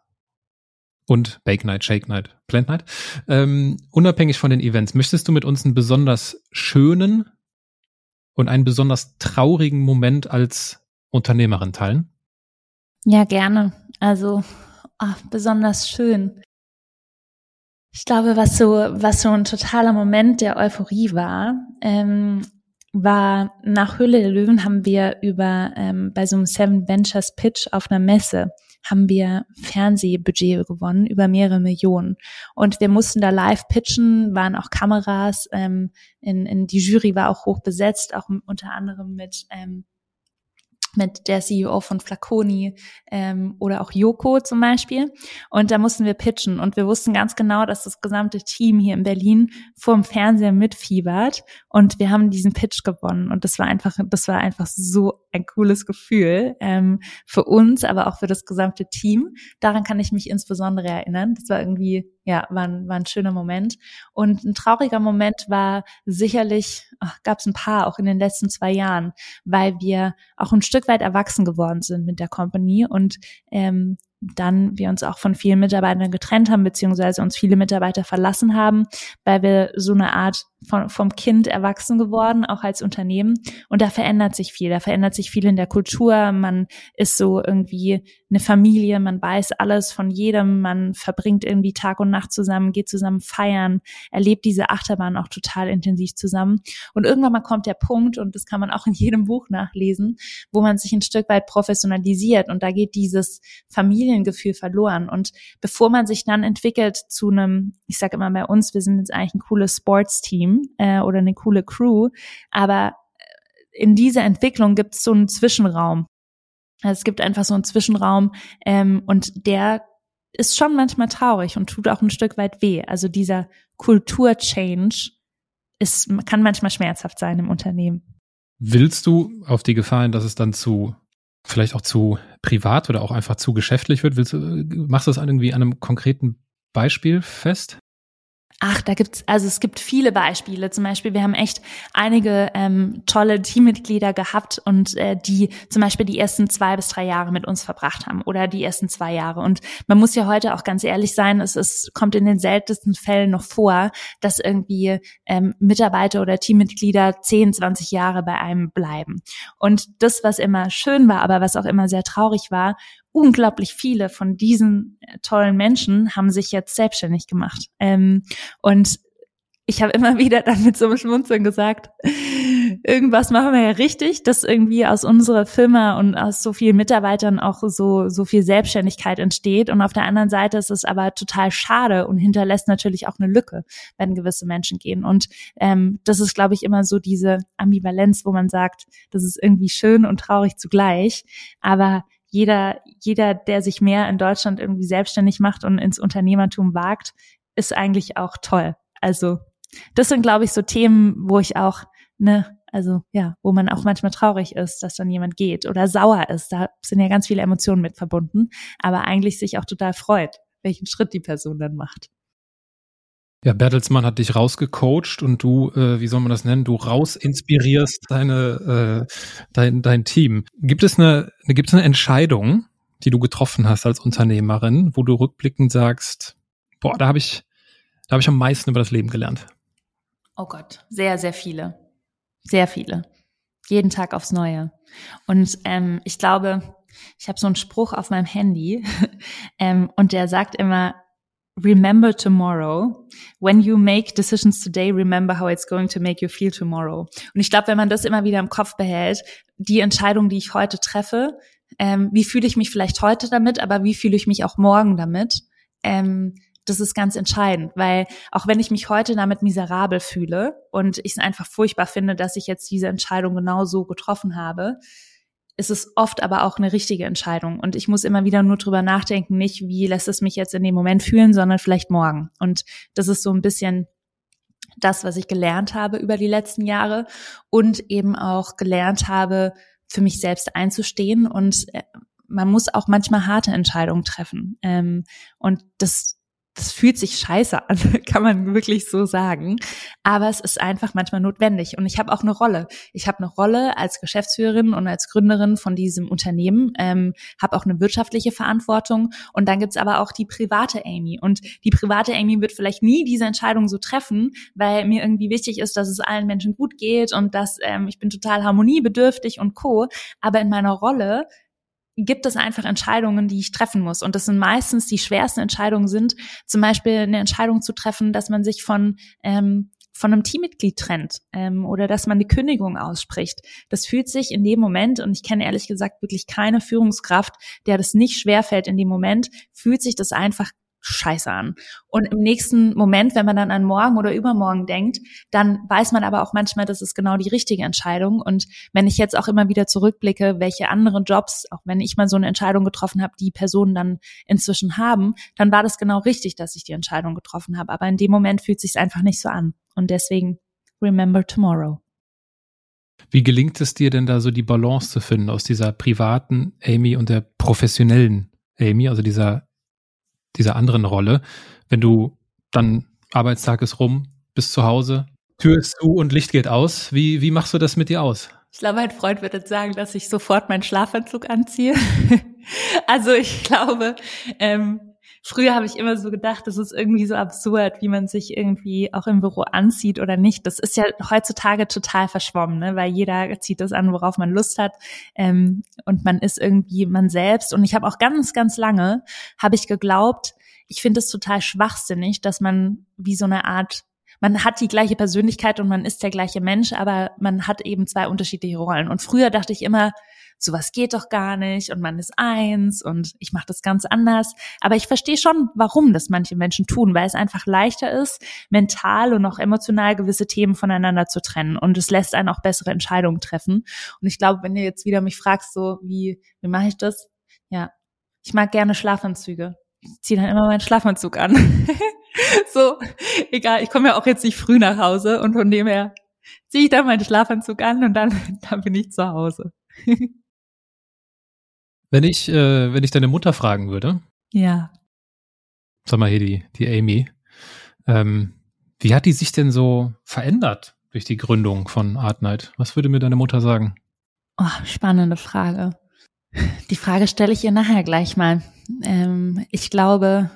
und Bake Night, Shake Night, Plant Night, ähm, unabhängig von den Events, möchtest du mit uns einen besonders schönen und einen besonders traurigen Moment als Unternehmerin teilen?
Ja, gerne. Also ach, besonders schön. Ich glaube, was so, was so ein totaler Moment der Euphorie war, ähm, war nach Höhle der Löwen haben wir über ähm, bei so einem Seven Ventures Pitch auf einer Messe haben wir Fernsehbudget gewonnen über mehrere Millionen. Und wir mussten da live pitchen, waren auch Kameras, ähm, in, in die Jury war auch hoch besetzt, auch unter anderem mit ähm, mit der CEO von Flaconi ähm, oder auch Yoko zum Beispiel. Und da mussten wir pitchen und wir wussten ganz genau, dass das gesamte Team hier in Berlin vor dem Fernseher mitfiebert und wir haben diesen Pitch gewonnen und das war einfach, das war einfach so ein cooles Gefühl ähm, für uns, aber auch für das gesamte Team. Daran kann ich mich insbesondere erinnern. Das war irgendwie ja, war ein, war ein schöner Moment. Und ein trauriger Moment war sicherlich, gab es ein paar auch in den letzten zwei Jahren, weil wir auch ein Stück weit erwachsen geworden sind mit der Company und ähm, dann wir uns auch von vielen Mitarbeitern getrennt haben, beziehungsweise uns viele Mitarbeiter verlassen haben, weil wir so eine Art von, vom Kind erwachsen geworden, auch als Unternehmen. Und da verändert sich viel. Da verändert sich viel in der Kultur. Man ist so irgendwie eine Familie. Man weiß alles von jedem. Man verbringt irgendwie Tag und Nacht zusammen, geht zusammen feiern, erlebt diese Achterbahn auch total intensiv zusammen. Und irgendwann mal kommt der Punkt, und das kann man auch in jedem Buch nachlesen, wo man sich ein Stück weit professionalisiert. Und da geht dieses Familiengefühl verloren. Und bevor man sich dann entwickelt zu einem, ich sage immer bei uns, wir sind jetzt eigentlich ein cooles Sportsteam, Team äh, oder eine coole Crew, aber äh, in dieser Entwicklung gibt es so einen Zwischenraum. Also es gibt einfach so einen Zwischenraum ähm, und der ist schon manchmal traurig und tut auch ein Stück weit weh. Also dieser Kulturchange ist, kann manchmal schmerzhaft sein im Unternehmen.
Willst du auf die Gefahren, dass es dann zu vielleicht auch zu privat oder auch einfach zu geschäftlich wird? Willst du, machst du das irgendwie an einem konkreten Beispiel fest?
Ach, da gibt's, also es gibt viele Beispiele. Zum Beispiel, wir haben echt einige ähm, tolle Teammitglieder gehabt und äh, die zum Beispiel die ersten zwei bis drei Jahre mit uns verbracht haben oder die ersten zwei Jahre. Und man muss ja heute auch ganz ehrlich sein, es, es kommt in den seltensten Fällen noch vor, dass irgendwie ähm, Mitarbeiter oder Teammitglieder 10, 20 Jahre bei einem bleiben. Und das, was immer schön war, aber was auch immer sehr traurig war, unglaublich viele von diesen äh, tollen Menschen haben sich jetzt selbstständig gemacht. Ähm, und ich habe immer wieder dann mit so einem Schmunzeln gesagt, irgendwas machen wir ja richtig, dass irgendwie aus unserer Firma und aus so vielen Mitarbeitern auch so, so viel Selbstständigkeit entsteht. Und auf der anderen Seite ist es aber total schade und hinterlässt natürlich auch eine Lücke, wenn gewisse Menschen gehen. Und ähm, das ist, glaube ich, immer so diese Ambivalenz, wo man sagt, das ist irgendwie schön und traurig zugleich. Aber jeder, jeder, der sich mehr in Deutschland irgendwie selbstständig macht und ins Unternehmertum wagt, ist eigentlich auch toll. Also das sind, glaube ich, so Themen, wo ich auch, ne, also ja, wo man auch manchmal traurig ist, dass dann jemand geht oder sauer ist. Da sind ja ganz viele Emotionen mit verbunden, aber eigentlich sich auch total freut, welchen Schritt die Person dann macht.
Ja, Bertelsmann hat dich rausgecoacht und du, äh, wie soll man das nennen, du rausinspirierst deine, äh, dein, dein Team. Gibt es eine, gibt es eine Entscheidung, die du getroffen hast als Unternehmerin, wo du rückblickend sagst, boah, da habe ich, da habe ich am meisten über das Leben gelernt?
Oh Gott, sehr, sehr viele. Sehr viele. Jeden Tag aufs Neue. Und ähm, ich glaube, ich habe so einen Spruch auf meinem Handy ähm, und der sagt immer, remember tomorrow. When you make decisions today, remember how it's going to make you feel tomorrow. Und ich glaube, wenn man das immer wieder im Kopf behält, die Entscheidung, die ich heute treffe, ähm, wie fühle ich mich vielleicht heute damit, aber wie fühle ich mich auch morgen damit? Ähm, das ist ganz entscheidend, weil auch wenn ich mich heute damit miserabel fühle und ich es einfach furchtbar finde, dass ich jetzt diese Entscheidung genau so getroffen habe, ist es oft aber auch eine richtige Entscheidung. Und ich muss immer wieder nur drüber nachdenken, nicht wie lässt es mich jetzt in dem Moment fühlen, sondern vielleicht morgen. Und das ist so ein bisschen das, was ich gelernt habe über die letzten Jahre und eben auch gelernt habe, für mich selbst einzustehen. Und äh, man muss auch manchmal harte Entscheidungen treffen. Ähm, und das, das fühlt sich scheiße an, kann man wirklich so sagen. Aber es ist einfach manchmal notwendig. Und ich habe auch eine Rolle. Ich habe eine Rolle als Geschäftsführerin und als Gründerin von diesem Unternehmen, ähm, habe auch eine wirtschaftliche Verantwortung. Und dann gibt's aber auch die private Amy. Und die private Amy wird vielleicht nie diese Entscheidung so treffen, weil mir irgendwie wichtig ist, dass es allen Menschen gut geht und dass ähm, ich bin total harmoniebedürftig und co. Aber in meiner Rolle gibt es einfach Entscheidungen, die ich treffen muss. Und das sind meistens die schwersten Entscheidungen sind, zum Beispiel eine Entscheidung zu treffen, dass man sich von ähm, von einem Teammitglied trennt ähm, oder dass man die Kündigung ausspricht. Das fühlt sich in dem Moment, und ich kenne ehrlich gesagt wirklich keine Führungskraft, der das nicht schwerfällt in dem Moment, fühlt sich das einfach scheiße an. Und im nächsten Moment, wenn man dann an morgen oder übermorgen denkt, dann weiß man aber auch manchmal, das ist genau die richtige Entscheidung. Und wenn ich jetzt auch immer wieder zurückblicke, welche anderen Jobs, auch wenn ich mal so eine Entscheidung getroffen habe, die Personen dann inzwischen haben, dann war das genau richtig, dass ich die Entscheidung getroffen habe. Aber in dem Moment fühlt sich einfach nicht so an. Und deswegen remember tomorrow.
Wie gelingt es dir denn da so die Balance zu finden aus dieser privaten Amy und der professionellen Amy, also dieser dieser anderen Rolle. Wenn du dann Arbeitstag ist rum, bist zu Hause, Tür ist zu und Licht geht aus. Wie, wie machst du das mit dir aus?
Ich glaube, mein Freund wird jetzt sagen, dass ich sofort meinen Schlafanzug anziehe. also ich glaube, ähm, früher habe ich immer so gedacht, das ist irgendwie so absurd, wie man sich irgendwie auch im Büro anzieht oder nicht. Das ist ja heutzutage total verschwommen, ne? weil jeder zieht das an, worauf man Lust hat ähm, und man ist irgendwie man selbst. Und ich habe auch ganz, ganz lange, habe ich geglaubt, ich finde es total schwachsinnig, dass man wie so eine Art man hat die gleiche Persönlichkeit und man ist der gleiche Mensch, aber man hat eben zwei unterschiedliche Rollen. Und früher dachte ich immer, sowas geht doch gar nicht und man ist eins und ich mache das ganz anders. Aber ich verstehe schon, warum das manche Menschen tun, weil es einfach leichter ist, mental und auch emotional gewisse Themen voneinander zu trennen und es lässt einen auch bessere Entscheidungen treffen. Und ich glaube, wenn du jetzt wieder mich fragst, so wie, wie mache ich das? Ja, ich mag gerne Schlafanzüge. Ich ziehe dann immer meinen Schlafanzug an. so, egal, ich komme ja auch jetzt nicht früh nach Hause und von dem her ziehe ich dann meinen Schlafanzug an und dann, dann bin ich zu Hause.
Wenn ich, äh, wenn ich deine Mutter fragen würde.
Ja.
Sag mal hier die, die Amy. Ähm, wie hat die sich denn so verändert durch die Gründung von Art Night? Was würde mir deine Mutter sagen?
Oh, spannende Frage. Die Frage stelle ich ihr nachher gleich mal. Ähm, ich glaube,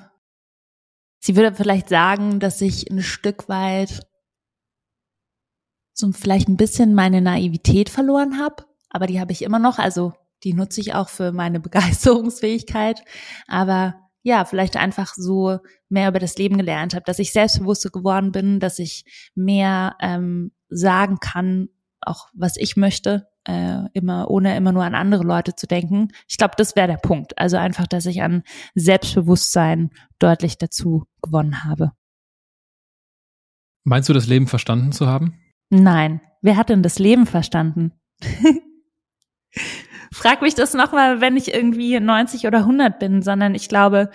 sie würde vielleicht sagen, dass ich ein Stück weit so vielleicht ein bisschen meine Naivität verloren habe, aber die habe ich immer noch. Also die nutze ich auch für meine Begeisterungsfähigkeit. Aber ja, vielleicht einfach so mehr über das Leben gelernt habe, dass ich selbstbewusster geworden bin, dass ich mehr ähm, sagen kann, auch was ich möchte, äh, immer ohne immer nur an andere Leute zu denken. Ich glaube, das wäre der Punkt. Also einfach, dass ich an Selbstbewusstsein deutlich dazu gewonnen habe.
Meinst du, das Leben verstanden zu haben?
Nein. Wer hat denn das Leben verstanden? frag mich das nochmal, wenn ich irgendwie 90 oder 100 bin, sondern ich glaube,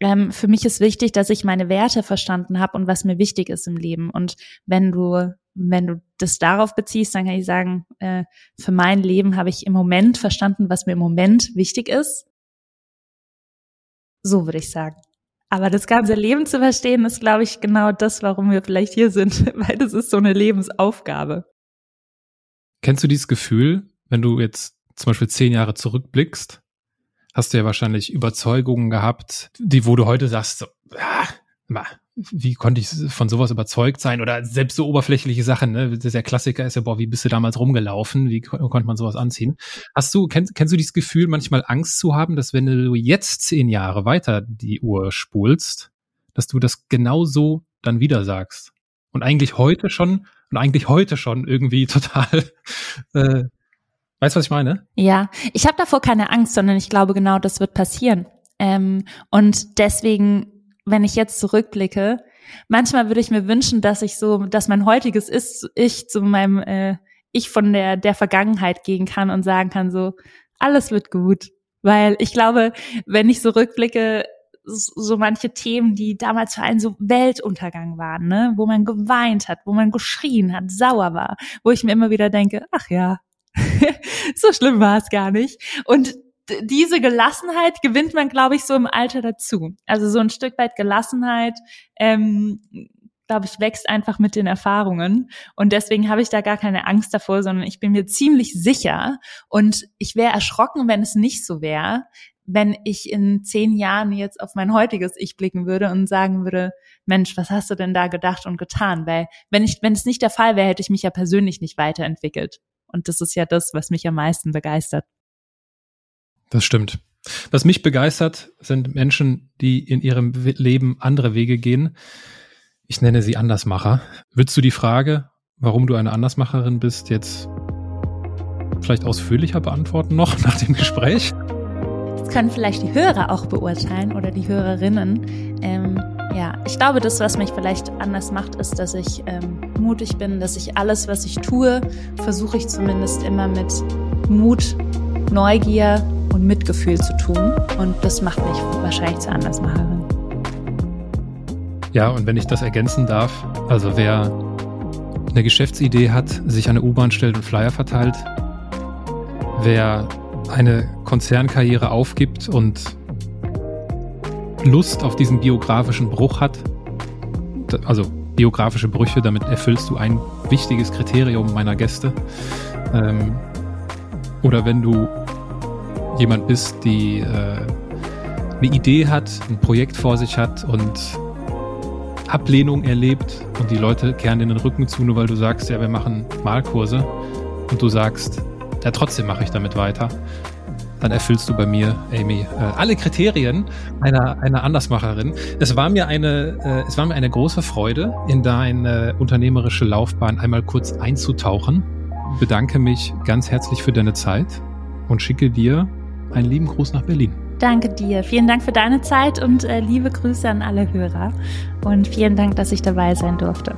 ähm, für mich ist wichtig, dass ich meine Werte verstanden habe und was mir wichtig ist im Leben. Und wenn du, wenn du das darauf beziehst, dann kann ich sagen, äh, für mein Leben habe ich im Moment verstanden, was mir im Moment wichtig ist. So würde ich sagen. Aber das ganze Leben zu verstehen, ist, glaube ich, genau das, warum wir vielleicht hier sind, weil das ist so eine Lebensaufgabe.
Kennst du dieses Gefühl, wenn du jetzt zum Beispiel zehn Jahre zurückblickst, hast du ja wahrscheinlich Überzeugungen gehabt, die, wo du heute sagst, so, ah, wie konnte ich von sowas überzeugt sein? Oder selbst so oberflächliche Sachen, ne? Der Klassiker ist ja, boah, wie bist du damals rumgelaufen? Wie konnte man sowas anziehen? Hast du, kennst, kennst du dieses Gefühl, manchmal Angst zu haben, dass wenn du jetzt zehn Jahre weiter die Uhr spulst, dass du das genauso dann wieder sagst? Und eigentlich heute schon, und eigentlich heute schon irgendwie total äh, Weißt du, was ich meine?
Ja, ich habe davor keine Angst, sondern ich glaube genau, das wird passieren. Ähm, und deswegen, wenn ich jetzt zurückblicke, manchmal würde ich mir wünschen, dass ich so, dass mein heutiges ist, ich zu meinem äh, ich von der der Vergangenheit gehen kann und sagen kann so, alles wird gut, weil ich glaube, wenn ich so rückblicke, so manche Themen, die damals für einen so Weltuntergang waren, ne, wo man geweint hat, wo man geschrien hat, sauer war, wo ich mir immer wieder denke, ach ja, so schlimm war es gar nicht. Und diese Gelassenheit gewinnt man, glaube ich, so im Alter dazu. Also so ein Stück weit Gelassenheit, ähm, glaube ich, wächst einfach mit den Erfahrungen. Und deswegen habe ich da gar keine Angst davor, sondern ich bin mir ziemlich sicher. Und ich wäre erschrocken, wenn es nicht so wäre, wenn ich in zehn Jahren jetzt auf mein heutiges Ich blicken würde und sagen würde, Mensch, was hast du denn da gedacht und getan? Weil wenn ich, wenn es nicht der Fall wäre, hätte ich mich ja persönlich nicht weiterentwickelt. Und das ist ja das, was mich am meisten begeistert.
Das stimmt. Was mich begeistert, sind Menschen, die in ihrem Leben andere Wege gehen. Ich nenne sie Andersmacher. Würdest du die Frage, warum du eine Andersmacherin bist, jetzt vielleicht ausführlicher beantworten noch nach dem Gespräch?
Das können vielleicht die Hörer auch beurteilen oder die Hörerinnen. Ähm, ja, ich glaube, das, was mich vielleicht anders macht, ist, dass ich ähm, mutig bin, dass ich alles, was ich tue, versuche ich zumindest immer mit Mut, Neugier und Mitgefühl zu tun. Und das macht mich wahrscheinlich zur Andersmacherin.
Ja, und wenn ich das ergänzen darf, also wer eine Geschäftsidee hat, sich an eine U-Bahn stellt und Flyer verteilt, wer eine Konzernkarriere aufgibt und Lust auf diesen biografischen Bruch hat, also biografische Brüche, damit erfüllst du ein wichtiges Kriterium meiner Gäste. Ähm, oder wenn du jemand bist, die äh, eine Idee hat, ein Projekt vor sich hat und Ablehnung erlebt und die Leute kehren in den Rücken zu, nur weil du sagst, ja, wir machen Malkurse und du sagst, ja, trotzdem mache ich damit weiter, dann erfüllst du bei mir, Amy, äh, alle Kriterien einer, einer Andersmacherin. Es war mir eine, äh, es war mir eine große Freude, in deine unternehmerische Laufbahn einmal kurz einzutauchen. Bedanke mich ganz herzlich für deine Zeit und schicke dir einen lieben Gruß nach Berlin.
Danke dir. Vielen Dank für deine Zeit und äh, liebe Grüße an alle Hörer. Und vielen Dank, dass ich dabei sein durfte.